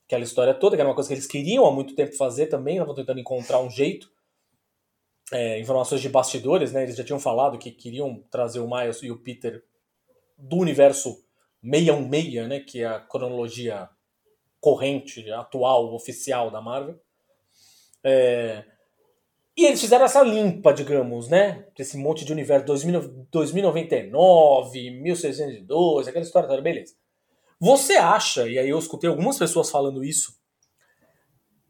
aquela história toda, que era uma coisa que eles queriam há muito tempo fazer também, estavam tentando encontrar um jeito é, informações de bastidores, né? Eles já tinham falado que queriam trazer o Miles e o Peter do universo 616, né? Que é a cronologia corrente, atual, oficial da Marvel. É, e eles fizeram essa limpa, digamos, né? Desse monte de universo 2000, 2099, 1602, aquela história toda, beleza. Você acha, e aí eu escutei algumas pessoas falando isso,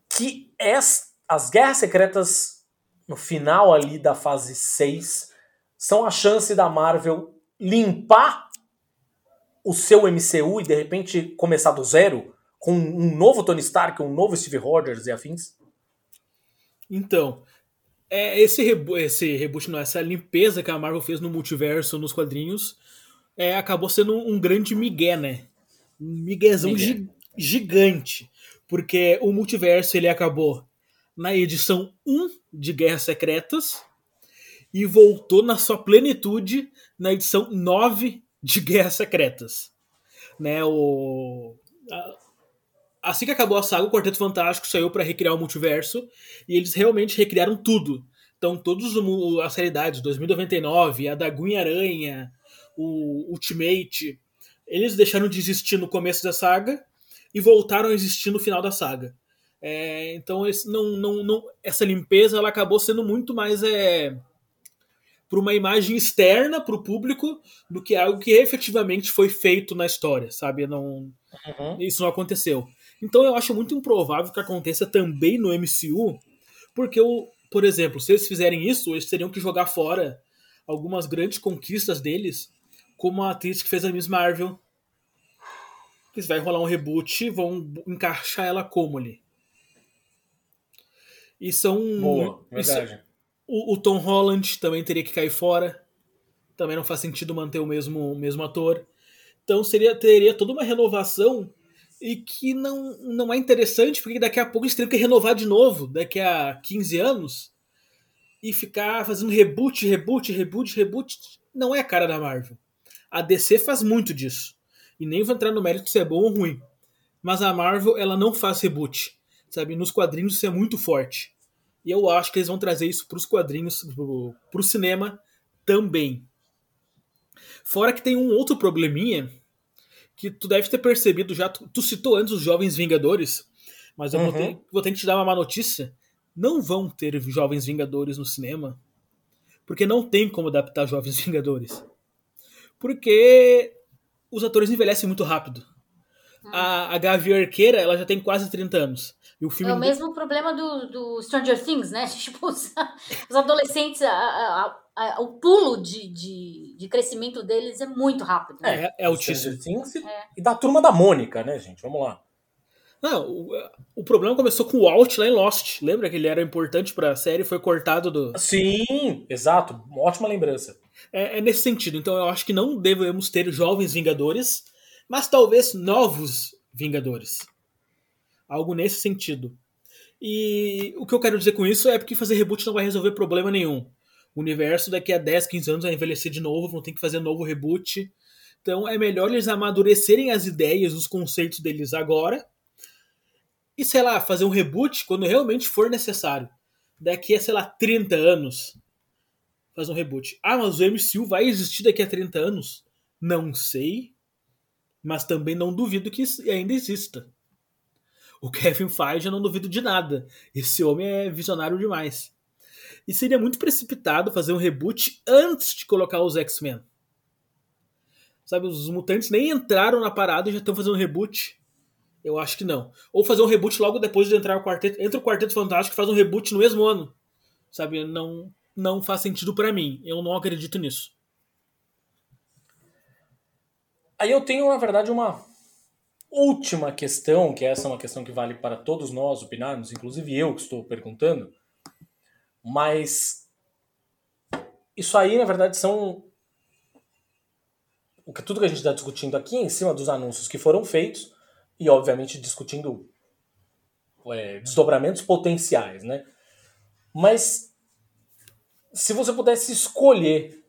que as, as Guerras Secretas no final ali da fase 6, são a chance da Marvel limpar o seu MCU e de repente começar do zero com um novo Tony Stark, um novo Steve Rogers e afins? Então, é, esse, rebo esse reboot, não, essa limpeza que a Marvel fez no multiverso, nos quadrinhos, é, acabou sendo um, grande migué, né? Um miguezão gi gigante. Porque o multiverso ele acabou na edição 1 de Guerras Secretas e voltou na sua plenitude na edição 9 de Guerras Secretas. Né, o... Assim que acabou a saga, o Quarteto Fantástico saiu para recriar o multiverso e eles realmente recriaram tudo. Então, todas as realidades, 2099, a da Aranha, o Ultimate, eles deixaram de existir no começo da saga e voltaram a existir no final da saga. É, então esse, não, não, não, essa limpeza ela acabou sendo muito mais é, para uma imagem externa para o público do que algo que efetivamente foi feito na história, sabe? Não, uhum. Isso não aconteceu. Então eu acho muito improvável que aconteça também no MCU, porque, o, por exemplo, se eles fizerem isso, eles teriam que jogar fora algumas grandes conquistas deles, como a atriz que fez a Miss Marvel. Que vai rolar um reboot, vão encaixar ela como ali? E são. Boa, verdade. o, o, Tom Holland também teria que cair fora. Também não faz sentido manter o mesmo, o mesmo ator. Então seria, teria toda uma renovação e que não, não é interessante, porque daqui a pouco eles teriam que renovar de novo, daqui a 15 anos, e ficar fazendo reboot, reboot, reboot, reboot. Não é a cara da Marvel. A DC faz muito disso. E nem vou entrar no mérito se é bom ou ruim. Mas a Marvel, ela não faz reboot. Sabe? Nos quadrinhos isso é muito forte. E eu acho que eles vão trazer isso para os quadrinhos, para o cinema também. Fora que tem um outro probleminha que tu deve ter percebido já. Tu, tu citou antes os Jovens Vingadores, mas eu uhum. vou, ter, vou ter que te dar uma má notícia. Não vão ter Jovens Vingadores no cinema, porque não tem como adaptar Jovens Vingadores. Porque os atores envelhecem muito rápido. A, a Gavi Arqueira, ela já tem quase 30 anos. E o filme é o mesmo problema do, do Stranger Things, né? Tipo, os, os adolescentes, a, a, a, o pulo de, de, de, crescimento deles é muito rápido. Né? É, é altíssimo. Things e, é. e da turma da Mônica, né, gente? Vamos lá. Não, o, o problema começou com o Walt lá em Lost. Lembra que ele era importante para a série foi cortado do. Sim, exato. Ótima lembrança. É, é, nesse sentido. Então eu acho que não devemos ter jovens Vingadores mas talvez novos Vingadores. Algo nesse sentido. E o que eu quero dizer com isso é porque fazer reboot não vai resolver problema nenhum. O universo daqui a 10, 15 anos vai envelhecer de novo, vão ter que fazer novo reboot. Então é melhor eles amadurecerem as ideias, os conceitos deles agora. E sei lá, fazer um reboot quando realmente for necessário. Daqui a, sei lá, 30 anos. Fazer um reboot. Ah, mas o MCU vai existir daqui a 30 anos? Não sei mas também não duvido que ainda exista. O Kevin Feige eu não duvido de nada. Esse homem é visionário demais. E seria muito precipitado fazer um reboot antes de colocar os X-Men. Sabe, os mutantes nem entraram na parada e já estão fazendo um reboot. Eu acho que não. Ou fazer um reboot logo depois de entrar o quarteto. Entra o Quarteto Fantástico e faz um reboot no mesmo ano. Sabe, não, não faz sentido para mim. Eu não acredito nisso. Aí eu tenho, na verdade, uma última questão, que essa é uma questão que vale para todos nós opinarmos, inclusive eu que estou perguntando. Mas isso aí, na verdade, são o que tudo que a gente está discutindo aqui em cima dos anúncios que foram feitos e, obviamente, discutindo é, desdobramentos potenciais, né? Mas se você pudesse escolher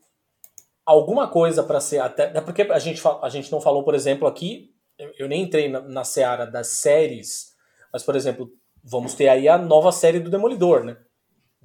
alguma coisa para ser até, até porque a gente a gente não falou, por exemplo, aqui, eu, eu nem entrei na, na seara das séries, mas por exemplo, vamos ter aí a nova série do Demolidor, né?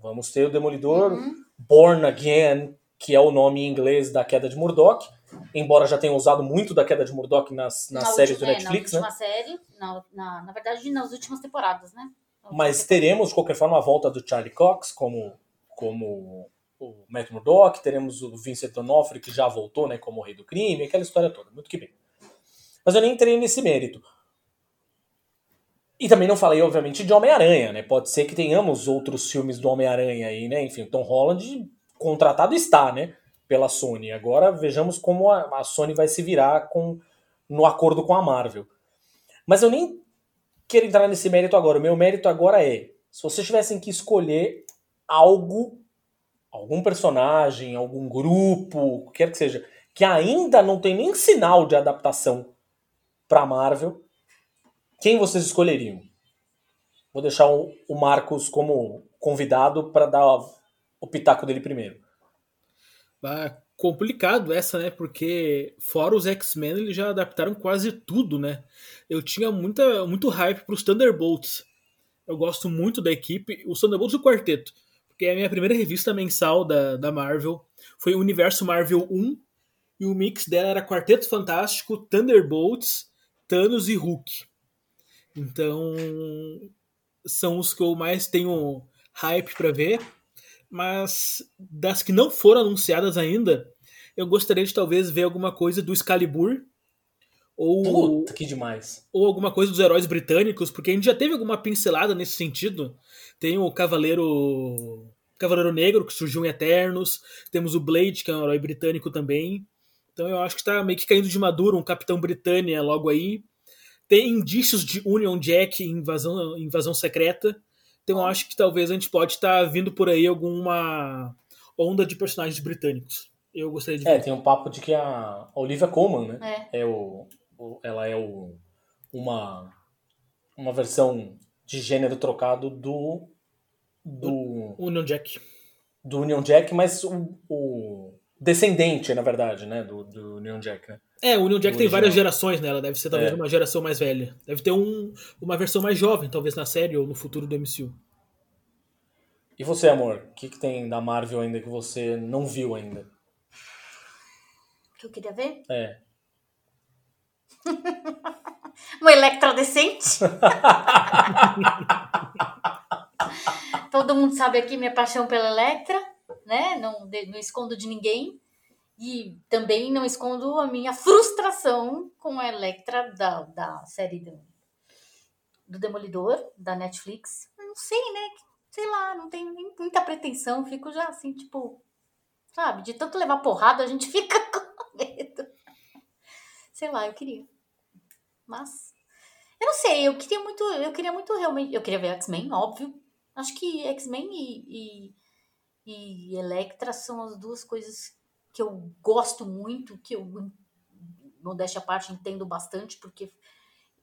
Vamos ter o Demolidor uhum. Born Again, que é o nome em inglês da queda de Murdoch, embora já tenham usado muito da queda de Murdoch nas, nas na séries última, do Netflix, é, na última né? série, na, na, na verdade, nas últimas temporadas, né? Mas teremos, de qualquer forma, a volta do Charlie Cox como, como o Matt Murdock, teremos o Vincent D'Onofrio, que já voltou né, como rei do crime, aquela história toda, muito que bem. Mas eu nem entrei nesse mérito. E também não falei, obviamente, de Homem-Aranha, né? Pode ser que tenhamos outros filmes do Homem-Aranha aí, né? Enfim, Tom Holland contratado está, né? Pela Sony. Agora vejamos como a, Sony vai se virar com no acordo com a Marvel. Mas eu nem quero entrar nesse mérito agora. O meu mérito agora é: se vocês tivessem que escolher algo, algum personagem, algum grupo, quer que seja, que ainda não tem nem sinal de adaptação para Marvel, quem vocês escolheriam? Vou deixar o, Marcos como convidado para dar o pitaco dele primeiro. Ah, complicado essa, né? Porque fora os X-Men, eles já adaptaram quase tudo, né? Eu tinha muita, muito hype para os Thunderbolts. Eu gosto muito da equipe. Os Thunderbolts do Quarteto. Porque é a minha primeira revista mensal da, da Marvel. Foi o Universo Marvel 1. E o mix dela era Quarteto Fantástico, Thunderbolts, Thanos e Hulk. Então, são os que eu mais tenho hype para ver. Mas das que não foram anunciadas ainda, eu gostaria de talvez ver alguma coisa do Excalibur. Ou, Puta, que demais. Ou alguma coisa dos heróis britânicos, porque a gente já teve alguma pincelada nesse sentido. Tem o Cavaleiro. Cavaleiro Negro, que surgiu em Eternos. Temos o Blade, que é um herói britânico também. Então eu acho que está meio que caindo de maduro um Capitão Britânia logo aí. Tem indícios de Union Jack invasão, invasão secreta. Então eu acho que talvez a gente pode estar tá vindo por aí alguma onda de personagens britânicos. Eu gostaria de É, tem um papo de que a Olivia Colman, né? É, é o, o, ela é o, uma, uma versão de gênero trocado do. do. Union Jack. Do Union Jack, mas o, o descendente, na verdade, né? Do, do Union Jack, né? É, o Union Jack tem várias gerações nela, deve ser talvez é. uma geração mais velha. Deve ter um, uma versão mais jovem, talvez na série ou no futuro do MCU. E você, amor? O que, que tem da Marvel ainda que você não viu ainda? Que eu queria ver? É. uma Electra decente? Todo mundo sabe aqui minha paixão pela Electra, né? Não, não escondo de ninguém. E também não escondo a minha frustração com a Electra da, da série do, do Demolidor, da Netflix. Não sei, né? Sei lá, não tenho muita pretensão. Fico já assim, tipo, sabe? De tanto levar porrada, a gente fica com medo. Sei lá, eu queria. Mas. Eu não sei, eu queria muito. Eu queria muito realmente. Eu queria ver X-Men, óbvio. Acho que X-Men e, e, e Electra são as duas coisas que eu gosto muito, que eu, modéstia à parte, entendo bastante, porque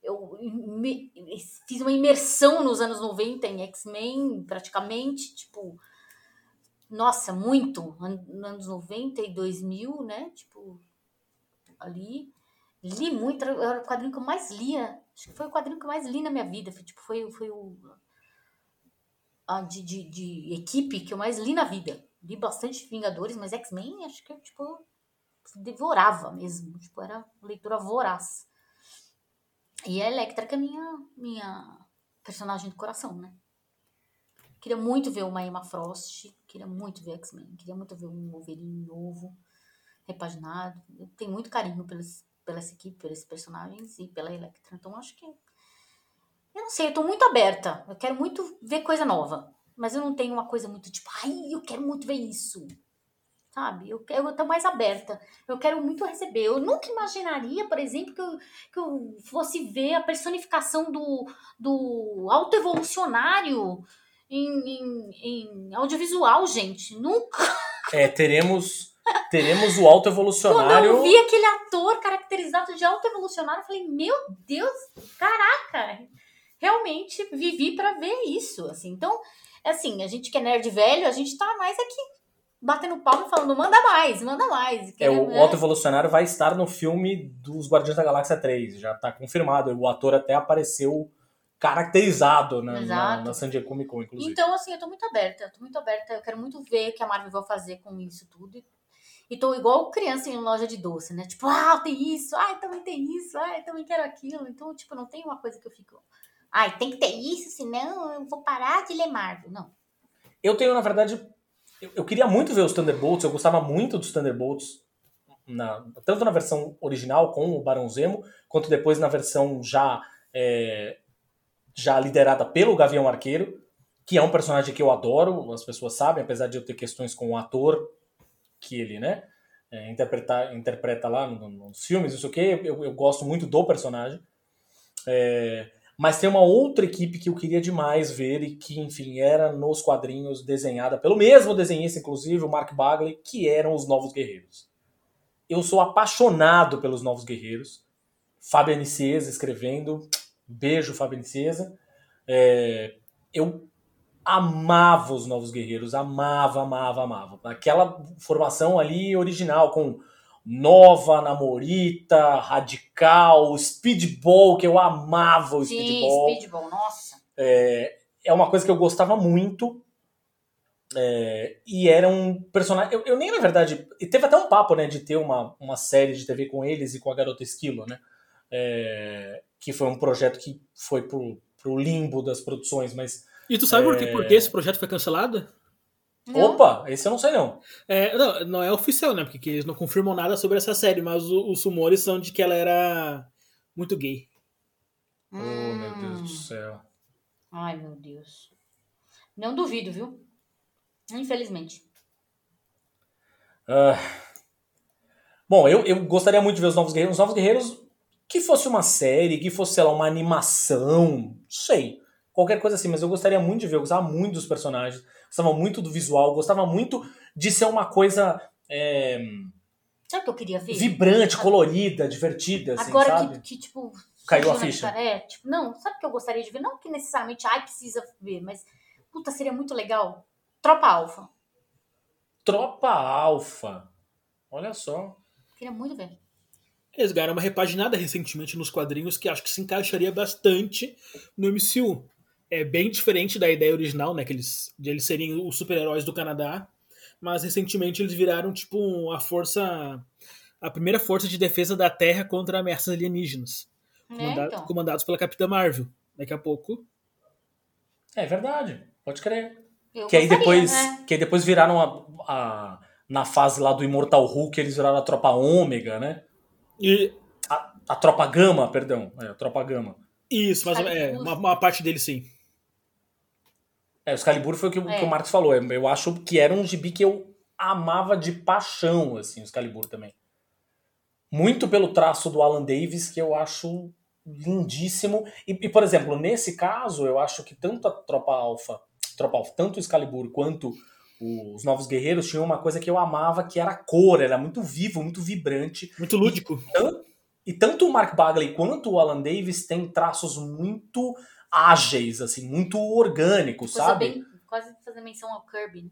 eu me, fiz uma imersão nos anos 90 em X-Men, praticamente, tipo, nossa, muito, anos 90 e 2000, né, tipo, ali, li muito, era o quadrinho que eu mais lia, acho que foi o quadrinho que eu mais li na minha vida, foi, tipo, foi, foi o a de, de, de equipe que eu mais li na vida, li bastante Vingadores, mas X-Men acho que eu, tipo, devorava mesmo. Tipo, era leitura voraz. E a Electra que é minha, minha personagem do coração, né? Queria muito ver uma Emma Frost, queria muito ver X-Men, queria muito ver um Wolverine novo, repaginado. Eu tenho muito carinho pelos, pela essa equipe, pelos personagens e pela Electra. Então acho que. Eu não sei, eu tô muito aberta. Eu quero muito ver coisa nova. Mas eu não tenho uma coisa muito tipo, ai, eu quero muito ver isso. Sabe? Eu, eu tô mais aberta. Eu quero muito receber. Eu nunca imaginaria, por exemplo, que eu, que eu fosse ver a personificação do, do autoevolucionário em, em, em audiovisual, gente. Nunca. É, teremos. Teremos o autoevolucionário. Quando eu vi aquele ator caracterizado de autoevolucionário, eu falei, meu Deus, caraca! Realmente vivi para ver isso, assim. Então, assim, a gente que é nerd velho, a gente tá mais aqui batendo palma e falando, manda mais, manda mais. É, o né? autoevolucionário vai estar no filme dos Guardiões da Galáxia 3, já tá confirmado. O ator até apareceu caracterizado na, na, na, San Diego Comic Con, inclusive. Então, assim, eu tô muito aberta, eu tô muito aberta, eu quero muito ver o que a Marvel vai fazer com isso tudo. E tô igual criança em loja de doce, né? Tipo, ah, tem isso, ah, também tem isso, ah, também quero aquilo. Então, tipo, não tem uma coisa que eu fico, ai, tem que ter isso, senão eu vou parar de ler Marvel. Não. Eu tenho, na verdade, eu, eu queria muito ver os Thunderbolts, eu gostava muito dos Thunderbolts, na, tanto na versão original com o Barão Zemo, quanto depois na versão já, é, já liderada pelo Gavião Arqueiro, que é um personagem que eu adoro, as pessoas sabem, apesar de eu ter questões com o ator que ele, né, é, interpreta, interpreta lá nos filmes, isso que eu, eu gosto muito do personagem. É, mas tem uma outra equipe que eu queria demais ver e que, enfim, era nos quadrinhos desenhada pelo mesmo desenhista, inclusive, o Mark Bagley, que eram os Novos Guerreiros. Eu sou apaixonado pelos Novos Guerreiros. Fábio Anicesa escrevendo. Beijo, Fábio Anicesa. É, eu amava os Novos Guerreiros, amava, amava, amava. Aquela formação ali original, com Nova, Namorita, Radical, Speedball, que eu amava o Sim, Speedball. Speedball, nossa. É, é uma coisa que eu gostava muito. É, e era um personagem. Eu, eu, nem, na verdade. Teve até um papo, né, de ter uma, uma série de TV com eles e com a Garota Esquilo, né? É, que foi um projeto que foi pro, pro limbo das produções, mas. E tu sabe por, que, por que esse projeto foi cancelado? Não. Opa, esse eu não sei não. É, não. Não é oficial, né? Porque eles não confirmam nada sobre essa série, mas o, os rumores são de que ela era muito gay. Hum. Oh, meu Deus do céu. Ai, meu Deus. Não duvido, viu? Infelizmente. Uh, bom, eu, eu gostaria muito de ver os Novos Guerreiros. Os Novos Guerreiros, que fosse uma série, que fosse, sei lá, uma animação, não sei. Qualquer coisa assim, mas eu gostaria muito de ver, eu gostava muito dos personagens gostava muito do visual, gostava muito de ser uma coisa. É, sabe o que eu queria ver? Vibrante, colorida, divertida, assim, Agora sabe? Que, que, tipo. Caiu a ficha. É, tipo, não, sabe o que eu gostaria de ver? Não que necessariamente, ai, precisa ver, mas, puta, seria muito legal. Tropa Alfa. Tropa Alfa. Olha só. Queria muito ver. Eles ganharam uma repaginada recentemente nos quadrinhos que acho que se encaixaria bastante no MCU é bem diferente da ideia original, né? Que eles, de eles serem os super-heróis do Canadá. Mas recentemente eles viraram, tipo, a força. A primeira força de defesa da Terra contra ameaças alienígenas. É, então. Comandados pela Capitã Marvel. Daqui a pouco. É verdade, pode crer. Eu que aí depois, né? que aí depois viraram a, a, na fase lá do Immortal Hulk, eles viraram a tropa ômega, né? E. A, a tropa gama, perdão. É, a tropa gama. Isso, mas é, uma, uma parte dele sim. É, o Excalibur foi o que, É. que o Marcos falou. Eu acho que era um gibi que eu amava de paixão, assim, o Excalibur também. Muito pelo traço do Alan Davis, que eu acho lindíssimo. E, e, por exemplo, nesse caso, eu acho que tanto a Tropa Alpha, Tropa Alpha, tanto o Excalibur quanto os Novos Guerreiros tinham uma coisa que eu amava, que era a cor, era muito vivo, muito vibrante. Muito lúdico. E tanto o Mark Bagley quanto o Alan Davis têm traços muito ágeis, assim, muito orgânicos, Coisa sabe? bem, quase fazer menção ao Kirby. né?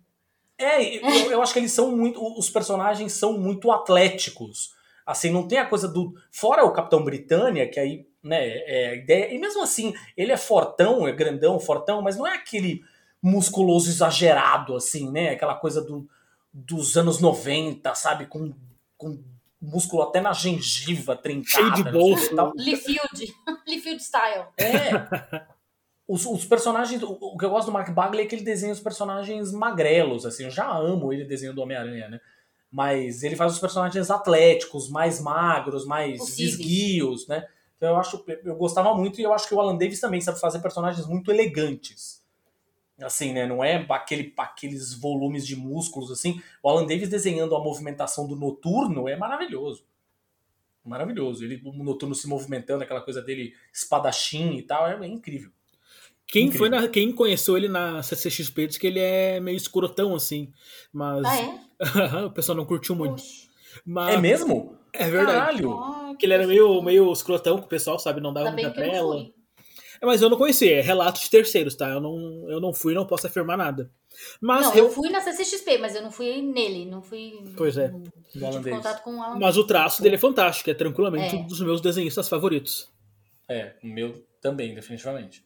É, eu, eu acho que eles são muito. Os personagens são muito atléticos. Assim, não tem a coisa do. Fora o Capitão Britânia, que aí, né, é a ideia. E mesmo assim, ele é fortão, é grandão, fortão, mas não é aquele musculoso exagerado, assim, né? Aquela coisa do, dos anos 90, sabe? Com, com músculo até na gengiva trincada. Cheio de bolso. tal. Liefeld. Liefeld style. É. os, os personagens. O, o, que eu gosto do Mark Bagley é que ele desenha os personagens magrelos, assim. Eu já amo ele desenhando o Homem-Aranha, né? Mas ele faz os personagens atléticos, mais magros, mais Possíveis. esguios, né? Então eu acho. Eu gostava muito e eu acho que o Alan Davis também sabe fazer personagens muito elegantes. Assim, né? Não é aquele, aqueles volumes de músculos, assim. O Alan Davis desenhando a movimentação do noturno é maravilhoso. Maravilhoso. Ele, o noturno se movimentando, aquela coisa dele espadachim e tal, é, é incrível. Quem, Incrível. foi na- quem conheceu ele na CCXP diz que ele é meio escrotão, assim. Mas Ah, é? o pessoal não curtiu muito. Mas É mesmo? É verdade. Caralho! Que ele era meio, meio escrotão com o pessoal, sabe? Não dava Ainda muita que mas eu não conheci, é relato de terceiros, tá? Eu não, eu não fui, não posso afirmar nada. Mas, Não, eu- eu fui na CCXP, mas eu não fui nele, não fui. Pois é. Não Do tive contato com o Alan mas o traço dele é fantástico, é tranquilamente É. um dos meus desenhistas favoritos. É, o meu também, definitivamente.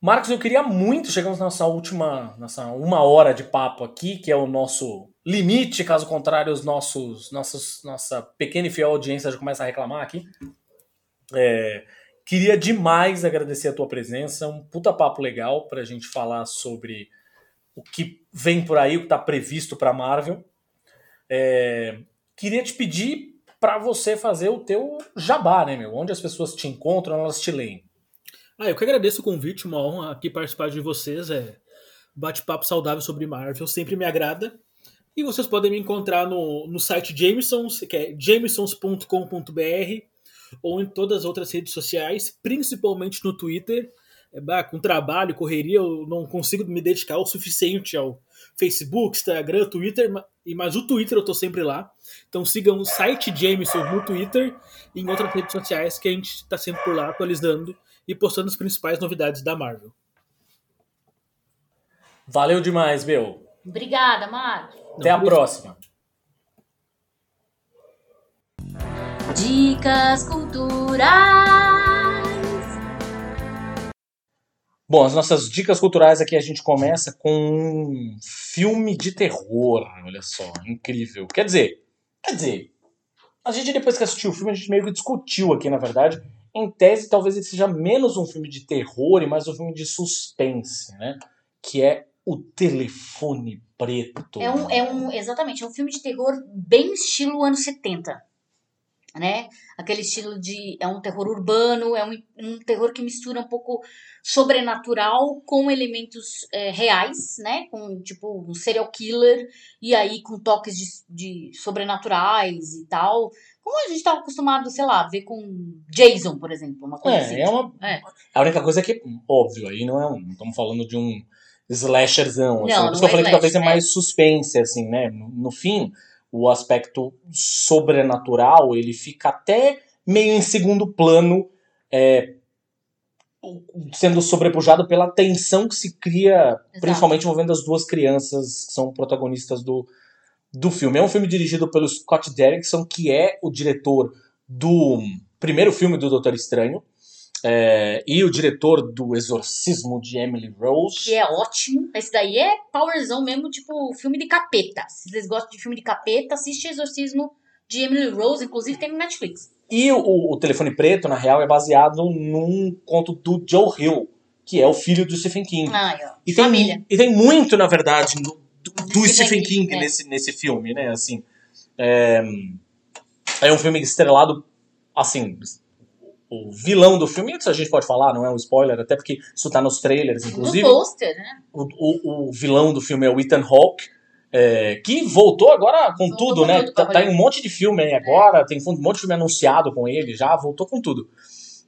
Marcos, eu queria muito, chegamos na nossa última, nossa uma hora de papo aqui, que é o nosso limite, caso contrário, os nossos, nossos, nossa pequena e fiel audiência já começa a reclamar aqui. É, queria demais agradecer a tua presença, um puta papo legal pra gente falar sobre o que vem por aí, o que tá previsto pra Marvel. É, queria te pedir pra você fazer o teu jabá, né, meu? Onde as pessoas te encontram, elas te leem. Ah, eu que agradeço o convite, uma honra aqui participar de vocês. É bate-papo saudável sobre Marvel, sempre me agrada. E vocês podem me encontrar no, no site Jamesons, que é jamesons.com.br, ou em todas as outras redes sociais, principalmente no Twitter. É, bah, com trabalho, correria, eu não consigo me dedicar o suficiente ao Facebook, Instagram, Twitter, ma- e mas o Twitter eu tô sempre lá. Então sigam o site Jameson no Twitter e em outras redes sociais que a gente está sempre por lá atualizando e postando as principais novidades da Marvel. Valeu demais, meu. Obrigada, Marcos. Até a por- próxima. Dicas culturais. Bom, as nossas dicas culturais aqui a gente começa com um filme de terror. Olha só, incrível. Quer dizer, quer dizer, a gente depois que assistiu o filme, a gente meio que discutiu aqui, na verdade. Em tese, talvez ele seja menos um filme de terror e mais um filme de suspense, né? Que é O Telefone Preto. É um, é um, exatamente, é um filme de terror bem estilo anos 70. Né? Aquele estilo de. É um terror urbano, é um, um terror que mistura um pouco sobrenatural com elementos é, reais, né? Com tipo um serial killer, e aí com toques de, de sobrenaturais e tal. Como a gente estava acostumado, sei lá, ver com Jason, por exemplo, uma coisa assim. É, é uma. É. A única coisa é que, óbvio, aí não é um. Não estamos falando de um slasherzão. Assim. Não, Por isso não que eu é falei que talvez é mais suspense, assim, né? No, no fim, o aspecto sobrenatural ele fica até meio em segundo plano, é, sendo sobrepujado pela tensão que se cria, principalmente envolvendo as duas crianças que são protagonistas do, do filme. É um filme dirigido pelo Scott Derrickson, que é o diretor do primeiro filme do Doutor Estranho. É, e o diretor do Exorcismo de Emily Rose. Que é ótimo. Esse daí é powerzão mesmo, tipo filme de capeta. Se vocês gostam de filme de capeta, assiste Exorcismo de Emily Rose, inclusive tem no Netflix. E o, o Telefone Preto, na real, é baseado num conto do Joe Hill, que é o filho do Stephen King. Ai, ó. E tem, Família. e tem muito, na verdade, do, do- do Stephen King é. nesse, nesse filme, né? Assim, é, é um filme estrelado, assim, o vilão do filme, isso a gente pode falar, não é um spoiler, até porque isso tá nos trailers, inclusive. No pôster, né? O, o, o vilão do filme é o Ethan Hawke, é, que voltou agora com Voltou tudo, com né? tudo tá, tá em um monte de filme aí agora, tem um monte de filme anunciado com ele já, voltou com tudo.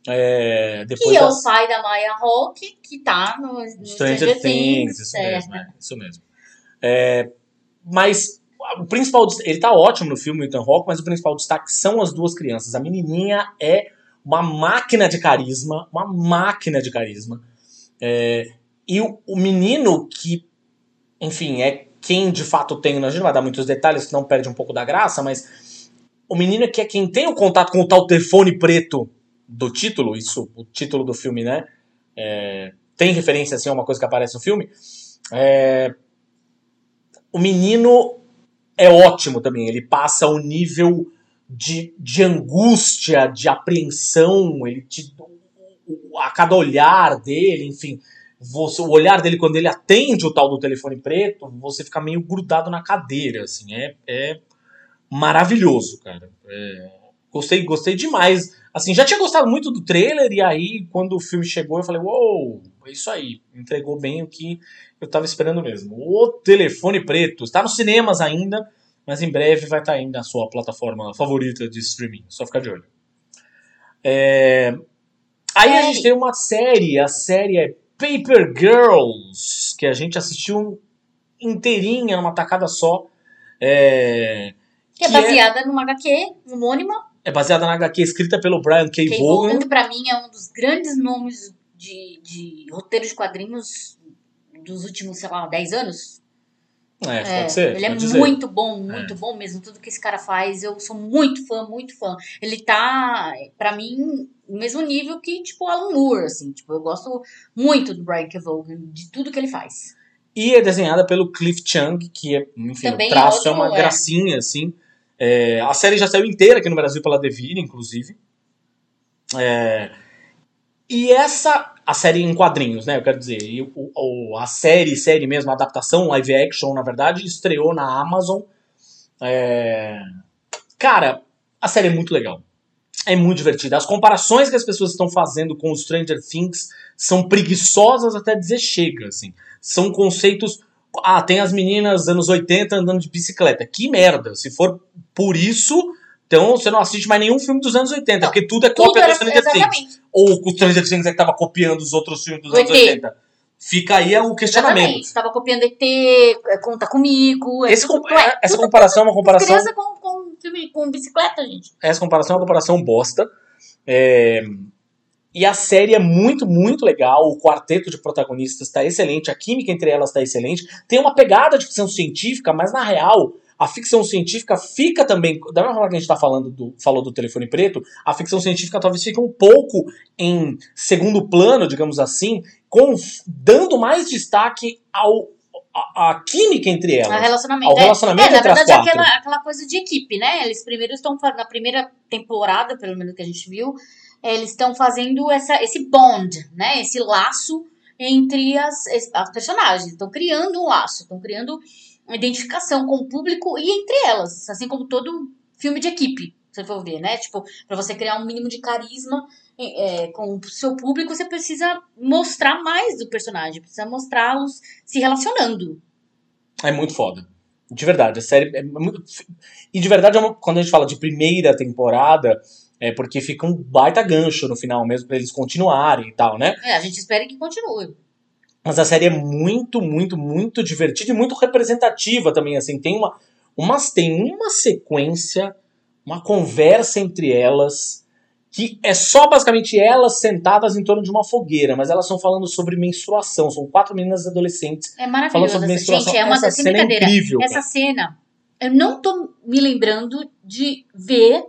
É, depois Que é das- o pai da Maya Hawke, que tá no, no Stranger Things, isso é. mesmo, é, isso mesmo. É, mas o principal, ele tá ótimo no filme, o Ethan Hawke, mas o principal destaque são as duas crianças. A menininha é uma máquina de carisma, uma máquina de carisma. É, e o, o menino que, enfim, é quem de fato tem, a gente não vai dar muitos detalhes, que não perde um pouco da graça, mas o menino que é quem tem o contato com o tal telefone preto do título, isso, o título do filme, né? É, tem referência assim a uma coisa que aparece no filme. É, o menino é ótimo também. Ele passa o nível de, de angústia, de apreensão. Ele te, a cada olhar dele, enfim, você, o olhar dele quando ele atende o tal do telefone preto, você fica meio grudado na cadeira, assim, é, é maravilhoso, cara. É, gostei, gostei demais. Assim, já tinha gostado muito do trailer e aí quando o filme chegou eu falei, uou, wow, é isso aí, entregou bem o que eu tava esperando mesmo. O telefone preto está nos cinemas ainda, mas em breve vai estar tá aí na sua plataforma favorita de streaming. Só ficar de olho. É... Aí a gente tem uma série, a série é Paper Girls, que a gente assistiu inteirinha numa tacada só. É... Que, é baseada é... numa HQ homônima. É baseada na HQ escrita pelo Brian K. K. Vaughan. que pra mim é um dos grandes nomes de, de roteiro de quadrinhos dos últimos, sei lá, 10 anos. É, é, pode ser. Ele é dizer. muito bom, muito é. bom mesmo. Tudo que esse cara faz, eu sou muito fã, muito fã. Ele tá, pra mim, no mesmo nível que, tipo, Alan Moore, assim. Tipo, eu gosto muito do Brian K. Vaughan, de tudo que ele faz. E é desenhada pelo Cliff Chung, que é, enfim, Também o traço é, outro, é uma gracinha, assim. É, a série já saiu inteira aqui no Brasil pela Devir, inclusive. É, e essa, a série em quadrinhos, né? Eu quero dizer, o, o, a série, série mesmo, a adaptação, live action, na verdade, estreou na Amazon. É... Cara, a série é muito legal. É muito divertida. As comparações que as pessoas estão fazendo com o Stranger Things são preguiçosas até dizer chega, assim. São conceitos. Ah, tem as meninas anos 80 andando de bicicleta. Que merda. Se for por isso, então você não assiste mais nenhum filme dos anos 80, não, porque tudo é cópia dos Stranger Things. Ou o Stranger Things é que tava copiando os outros filmes dos anos 80. Fica aí o questionamento. Exatamente. Estava copiando ET, é, Conta Comigo. É Esse, tudo, é, essa comparação é uma comparação. Criança com, com, com bicicleta, gente. Essa comparação é uma comparação bosta. É... E a série é muito, muito legal. O quarteto de protagonistas está excelente. A química entre elas está excelente. Tem uma pegada de ficção científica, mas na real a ficção científica fica também, da mesma forma que a gente tá falando do, falou do telefone preto, a ficção científica talvez fique um pouco em segundo plano, digamos assim, com, dando mais destaque ao a, a, química entre elas. Ao relacionamento. Ao relacionamento é, é, entre na verdade. É aquela, aquela coisa de equipe, né? Eles primeiro estão na primeira temporada, pelo menos que a gente viu, eles estão fazendo essa, esse bond, né? Esse laço entre as, as personagens. Estão criando um laço, estão criando uma identificação com o público e entre elas, assim como todo filme de equipe, se for ver, né? Tipo, para você criar um mínimo de carisma é, com o seu público, você precisa mostrar mais do personagem, precisa mostrá-los se relacionando. É muito foda. De verdade, a série é muito. E de verdade, é quando a gente fala de primeira temporada, é porque fica um baita gancho no final mesmo para eles continuarem e tal, né? É, a gente espera que continue. Mas a série é muito, muito, muito divertida e muito representativa também, assim. Tem uma, umas, tem uma sequência, uma conversa entre elas, que é só basicamente elas sentadas em torno de uma fogueira, mas elas estão falando sobre menstruação. São quatro meninas adolescentes é falando sobre menstruação. Gente, é uma essa cena é incrível. Essa cara. cena, eu não tô me lembrando de ver,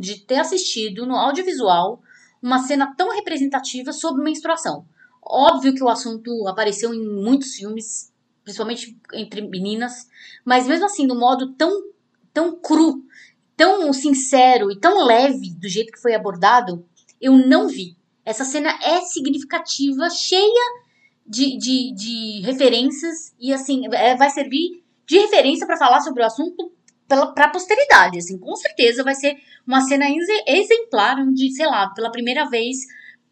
de ter assistido no audiovisual uma cena tão representativa sobre menstruação. Óbvio que o assunto apareceu em muitos filmes, principalmente entre meninas, mas mesmo assim, no modo tão, tão cru, tão sincero e tão leve do jeito que foi abordado, eu não vi. Essa cena é significativa, cheia de, de, de referências e assim, é, vai servir de referência para falar sobre o assunto para a posteridade. Assim, com certeza vai ser uma cena exemplar onde, sei lá, pela primeira vez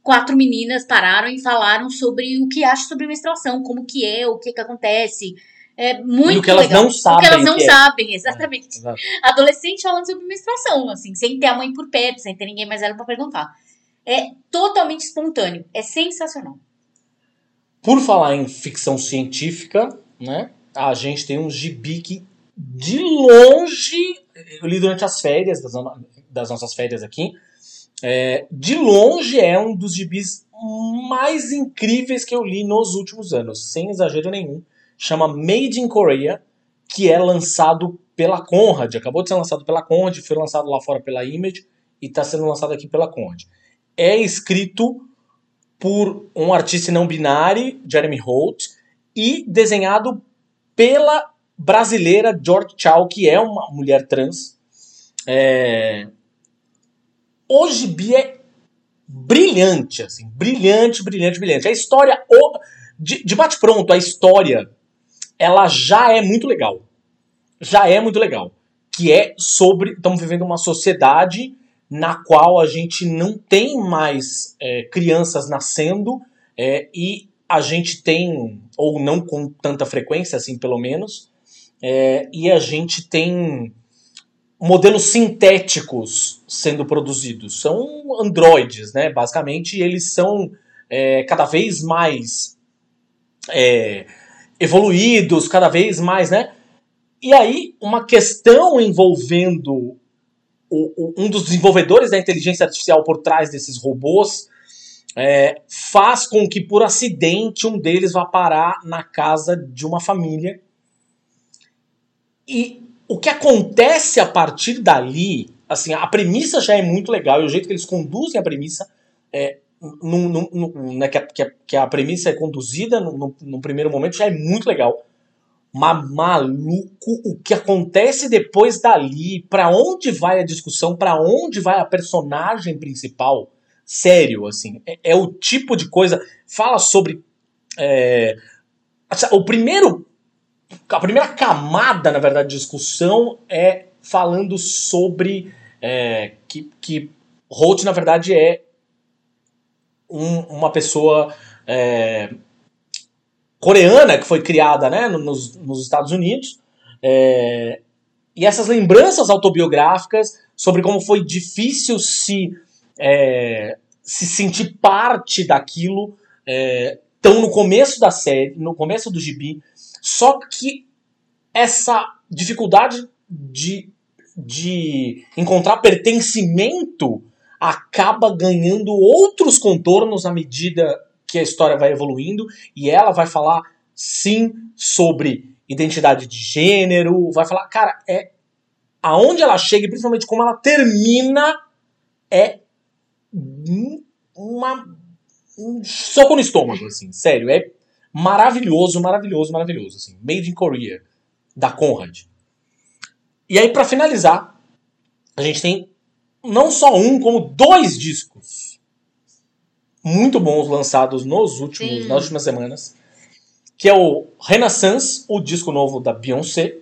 quatro meninas pararam e falaram sobre o que acham sobre menstruação, como que é, o que que acontece. É muito e o que elas legal. não sabem. O que elas não que é. sabem, exatamente. É, Adolescente falando sobre menstruação, assim, sem ter a mãe por perto, sem ter ninguém mais velho para perguntar. É totalmente espontâneo, é sensacional. Por falar em ficção científica, né? A gente tem um gibi que de longe eu li durante as férias das, das nossas férias aqui é, de longe é um dos gibis mais incríveis que eu li nos últimos anos, sem exagero nenhum. Chama Made in Korea, que é lançado pela Conrad. Acabou de ser lançado pela Conrad, foi lançado lá fora pela Image e está sendo lançado aqui pela Conrad. É escrito por um artista não binário, Jeremy Holt, e desenhado pela brasileira George Chow, que é uma mulher trans. É, o gibi é brilhante, assim, brilhante, brilhante, brilhante. A história, o, de, de bate-pronto, a história, ela já é muito legal. Já é muito legal. Que é sobre, estamos vivendo uma sociedade na qual a gente não tem mais é, crianças nascendo é, e a gente tem, ou não com tanta frequência, assim, pelo menos, é, e a gente tem modelos sintéticos sendo produzidos. São androides, né? Basicamente, eles são é, cada vez mais é, evoluídos, cada vez mais, né? E aí, uma questão envolvendo o, o, um dos desenvolvedores da inteligência artificial por trás desses robôs é, faz com que, por acidente, um deles vá parar na casa de uma família. E o que acontece a partir dali, assim, a premissa já é muito legal e o jeito que eles conduzem a premissa é, num, num, num, né, que, a, que, a, premissa é conduzida no primeiro momento já é muito legal. Mas maluco, o que acontece depois dali, para onde vai a discussão, para onde vai a personagem principal, sério, assim, é, é o tipo de coisa. Fala sobre. É, o primeiro a primeira camada, na verdade, de discussão é falando sobre é, que, que Holt, na verdade, é um, uma pessoa é, coreana que foi criada né, nos, nos Estados Unidos. É, e essas lembranças autobiográficas sobre como foi difícil se, é, se sentir parte daquilo estão no começo da série, no começo do gibi, só que essa dificuldade de, de encontrar pertencimento acaba ganhando outros contornos à medida que a história vai evoluindo e ela vai falar sim sobre identidade de gênero, vai falar, cara, é aonde ela chega e principalmente como ela termina é uma um soco no estômago, assim, sério, é maravilhoso, maravilhoso, maravilhoso. Assim. Made in Korea, da Conrad. E aí, para finalizar, a gente tem não só um, como dois discos muito bons lançados nos últimos, nas últimas semanas. Que é o Renaissance, o disco novo da Beyoncé,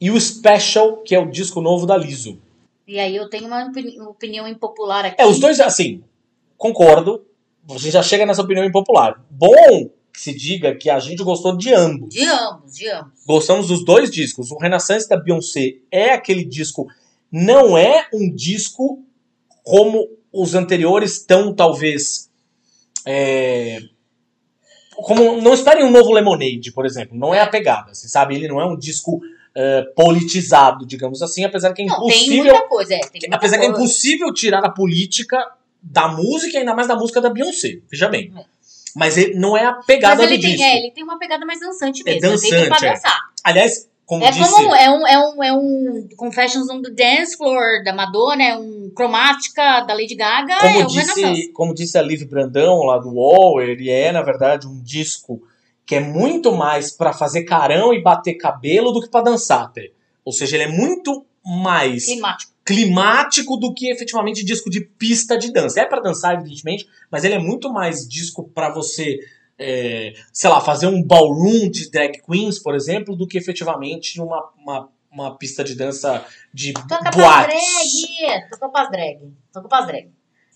e o Special, que é o disco novo da Lizzo. E aí eu tenho uma opinião impopular aqui. É, os dois, assim, concordo. Você já chega nessa opinião impopular. Bom que se diga que a gente gostou de ambos. De ambos, de ambos. Gostamos dos dois discos. O Renaissance da Beyoncé é aquele disco. Não é um disco como os anteriores tão, talvez. É, como não esperem um novo Lemonade, por exemplo. Não é a pegada, você sabe? Ele não é um disco uh, politizado, digamos assim, apesar que é não, impossível. Tem muita coisa, é, tem muita apesar coisa. que é impossível tirar a política da música, ainda mais da música da Beyoncé. Veja bem. É. Mas ele não é a pegada Mas ele do tem, disco. É, ele tem uma pegada mais dançante mesmo. É dançante, pra é. dançar. Aliás, como é disse... Como, é um, é um, é um Confessions on the Dance Floor da Madonna, é um Cromática da Lady Gaga, como é disse, Como disse a Liv Brandão lá do Wall, ele é, na verdade, um disco que é muito mais para fazer carão e bater cabelo do que para dançar até. Ou seja, ele é muito mais climático. Climático do que efetivamente disco de pista de dança. É para dançar, evidentemente, mas ele é muito mais disco para você, é, sei lá, fazer um ballroom de drag queens, por exemplo, do que efetivamente uma, uma, uma pista de dança de Toca boates. drag! Toca pras drag. Toca pras drag.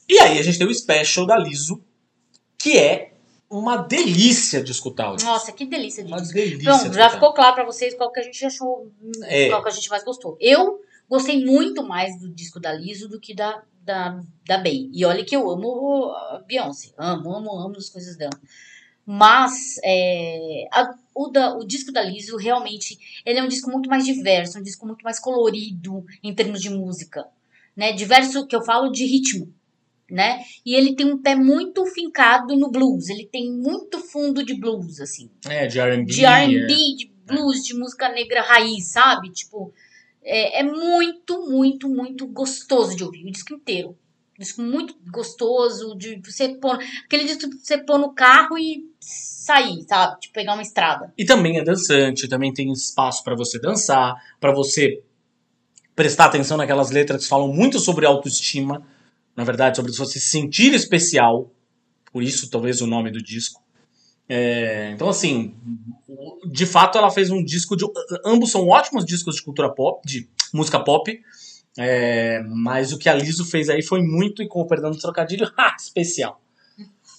E aí a gente tem o special da Liso, que é uma delícia de escutar. Nossa, que delícia de Uma disco. delícia. Pronto, já escutar. ficou claro pra vocês qual que a gente achou, É. qual que a gente mais gostou. Eu gostei muito mais do disco da Liso do que da, da, da Bey. E olha que eu amo a Beyoncé. Amo, amo, amo as coisas dela. Mas é, a- o, da, o disco da Liso realmente ele é um disco muito mais diverso, um disco muito mais colorido em termos de música. Né? Diverso que eu falo de ritmo. Né? E ele tem um pé muito fincado no blues. Ele tem muito fundo de blues, assim É, de R&B. de R&B, é. de blues, de música negra raiz, sabe? Tipo, é, é muito, muito, muito gostoso de ouvir o disco inteiro. Um disco muito gostoso de você pôr, aquele disco de você pôr no carro e sair, sabe? Tipo, pegar uma estrada. E também é dançante, também tem espaço pra você dançar, pra você prestar atenção naquelas letras que falam muito sobre autoestima, na verdade, sobre você se sentir especial, por isso talvez o nome do disco. É, então, assim, de fato ela fez um disco de. Ambos são ótimos discos de cultura pop, de música pop. É, mas o que a Liso fez aí foi muito, e com o perdão do trocadilho, especial.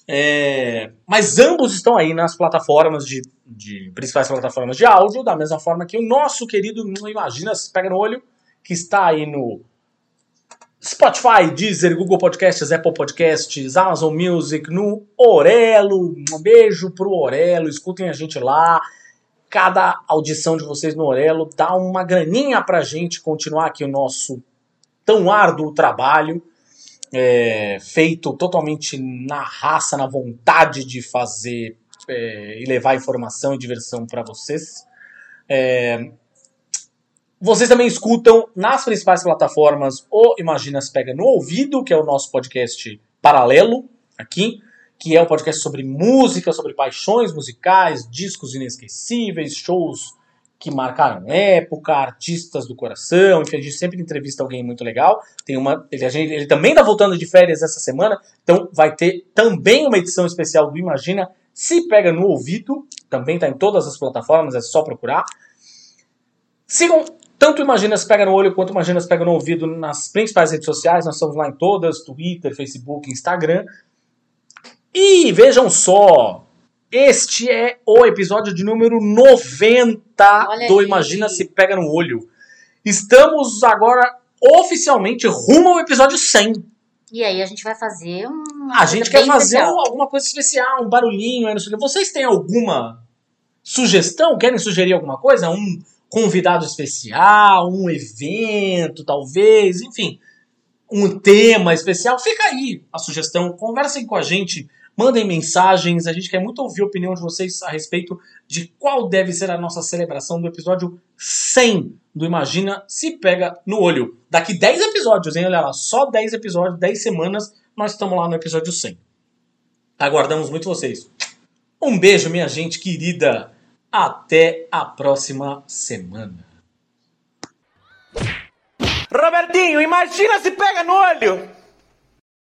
É, mas ambos estão aí nas plataformas de, de, principais plataformas de áudio, da mesma forma que o nosso querido Imagina, se pega no olho, que está aí no Spotify, Deezer, Google Podcasts, Apple Podcasts, Amazon Music, no Orelo. Um beijo pro Orelo, escutem a gente lá. Cada audição de vocês no Orelo dá uma graninha pra gente continuar aqui o nosso tão árduo trabalho, é, feito totalmente na raça, na vontade de fazer é, e levar informação e diversão para vocês. É, vocês também escutam nas principais plataformas o Imaginas Pega no Ouvido, que é o nosso podcast paralelo aqui, que é um podcast sobre música, sobre paixões musicais, discos inesquecíveis, shows que marcaram época, artistas do coração, enfim, a gente sempre entrevista alguém muito legal. Tem uma, ele, gente, ele também está voltando de férias essa semana, então vai ter também uma edição especial do Imagina Se Pega no Ouvido, também está em todas as plataformas, é só procurar. Sigam tanto Imaginas Pega no Olho quanto Imaginas Pega no Ouvido nas principais redes sociais. Nós estamos lá em todas: Twitter, Facebook, Instagram. E vejam só, este é o episódio de número 90 Olha do aí. Imagina Se Pega no Olho. Estamos agora oficialmente rumo ao episódio 100. E aí a gente vai fazer um. A gente quer fazer um- alguma coisa especial, um barulhinho aí no estúdio. Vocês têm alguma sugestão? Querem sugerir alguma coisa? Um convidado especial, um evento, talvez, enfim, um tema especial? Fica aí a sugestão. Conversem com a gente, mandem mensagens. A gente quer muito ouvir a opinião de vocês a respeito de qual deve ser a nossa celebração do episódio 100 do Imagina Se Pega no Olho. Daqui 10 episódios, hein? Olha lá, só 10 episódios, 10 semanas, nós estamos lá no episódio 100. Aguardamos muito vocês. Um beijo, minha gente querida. Até a próxima semana. Robertinho, imagina se pega no olho!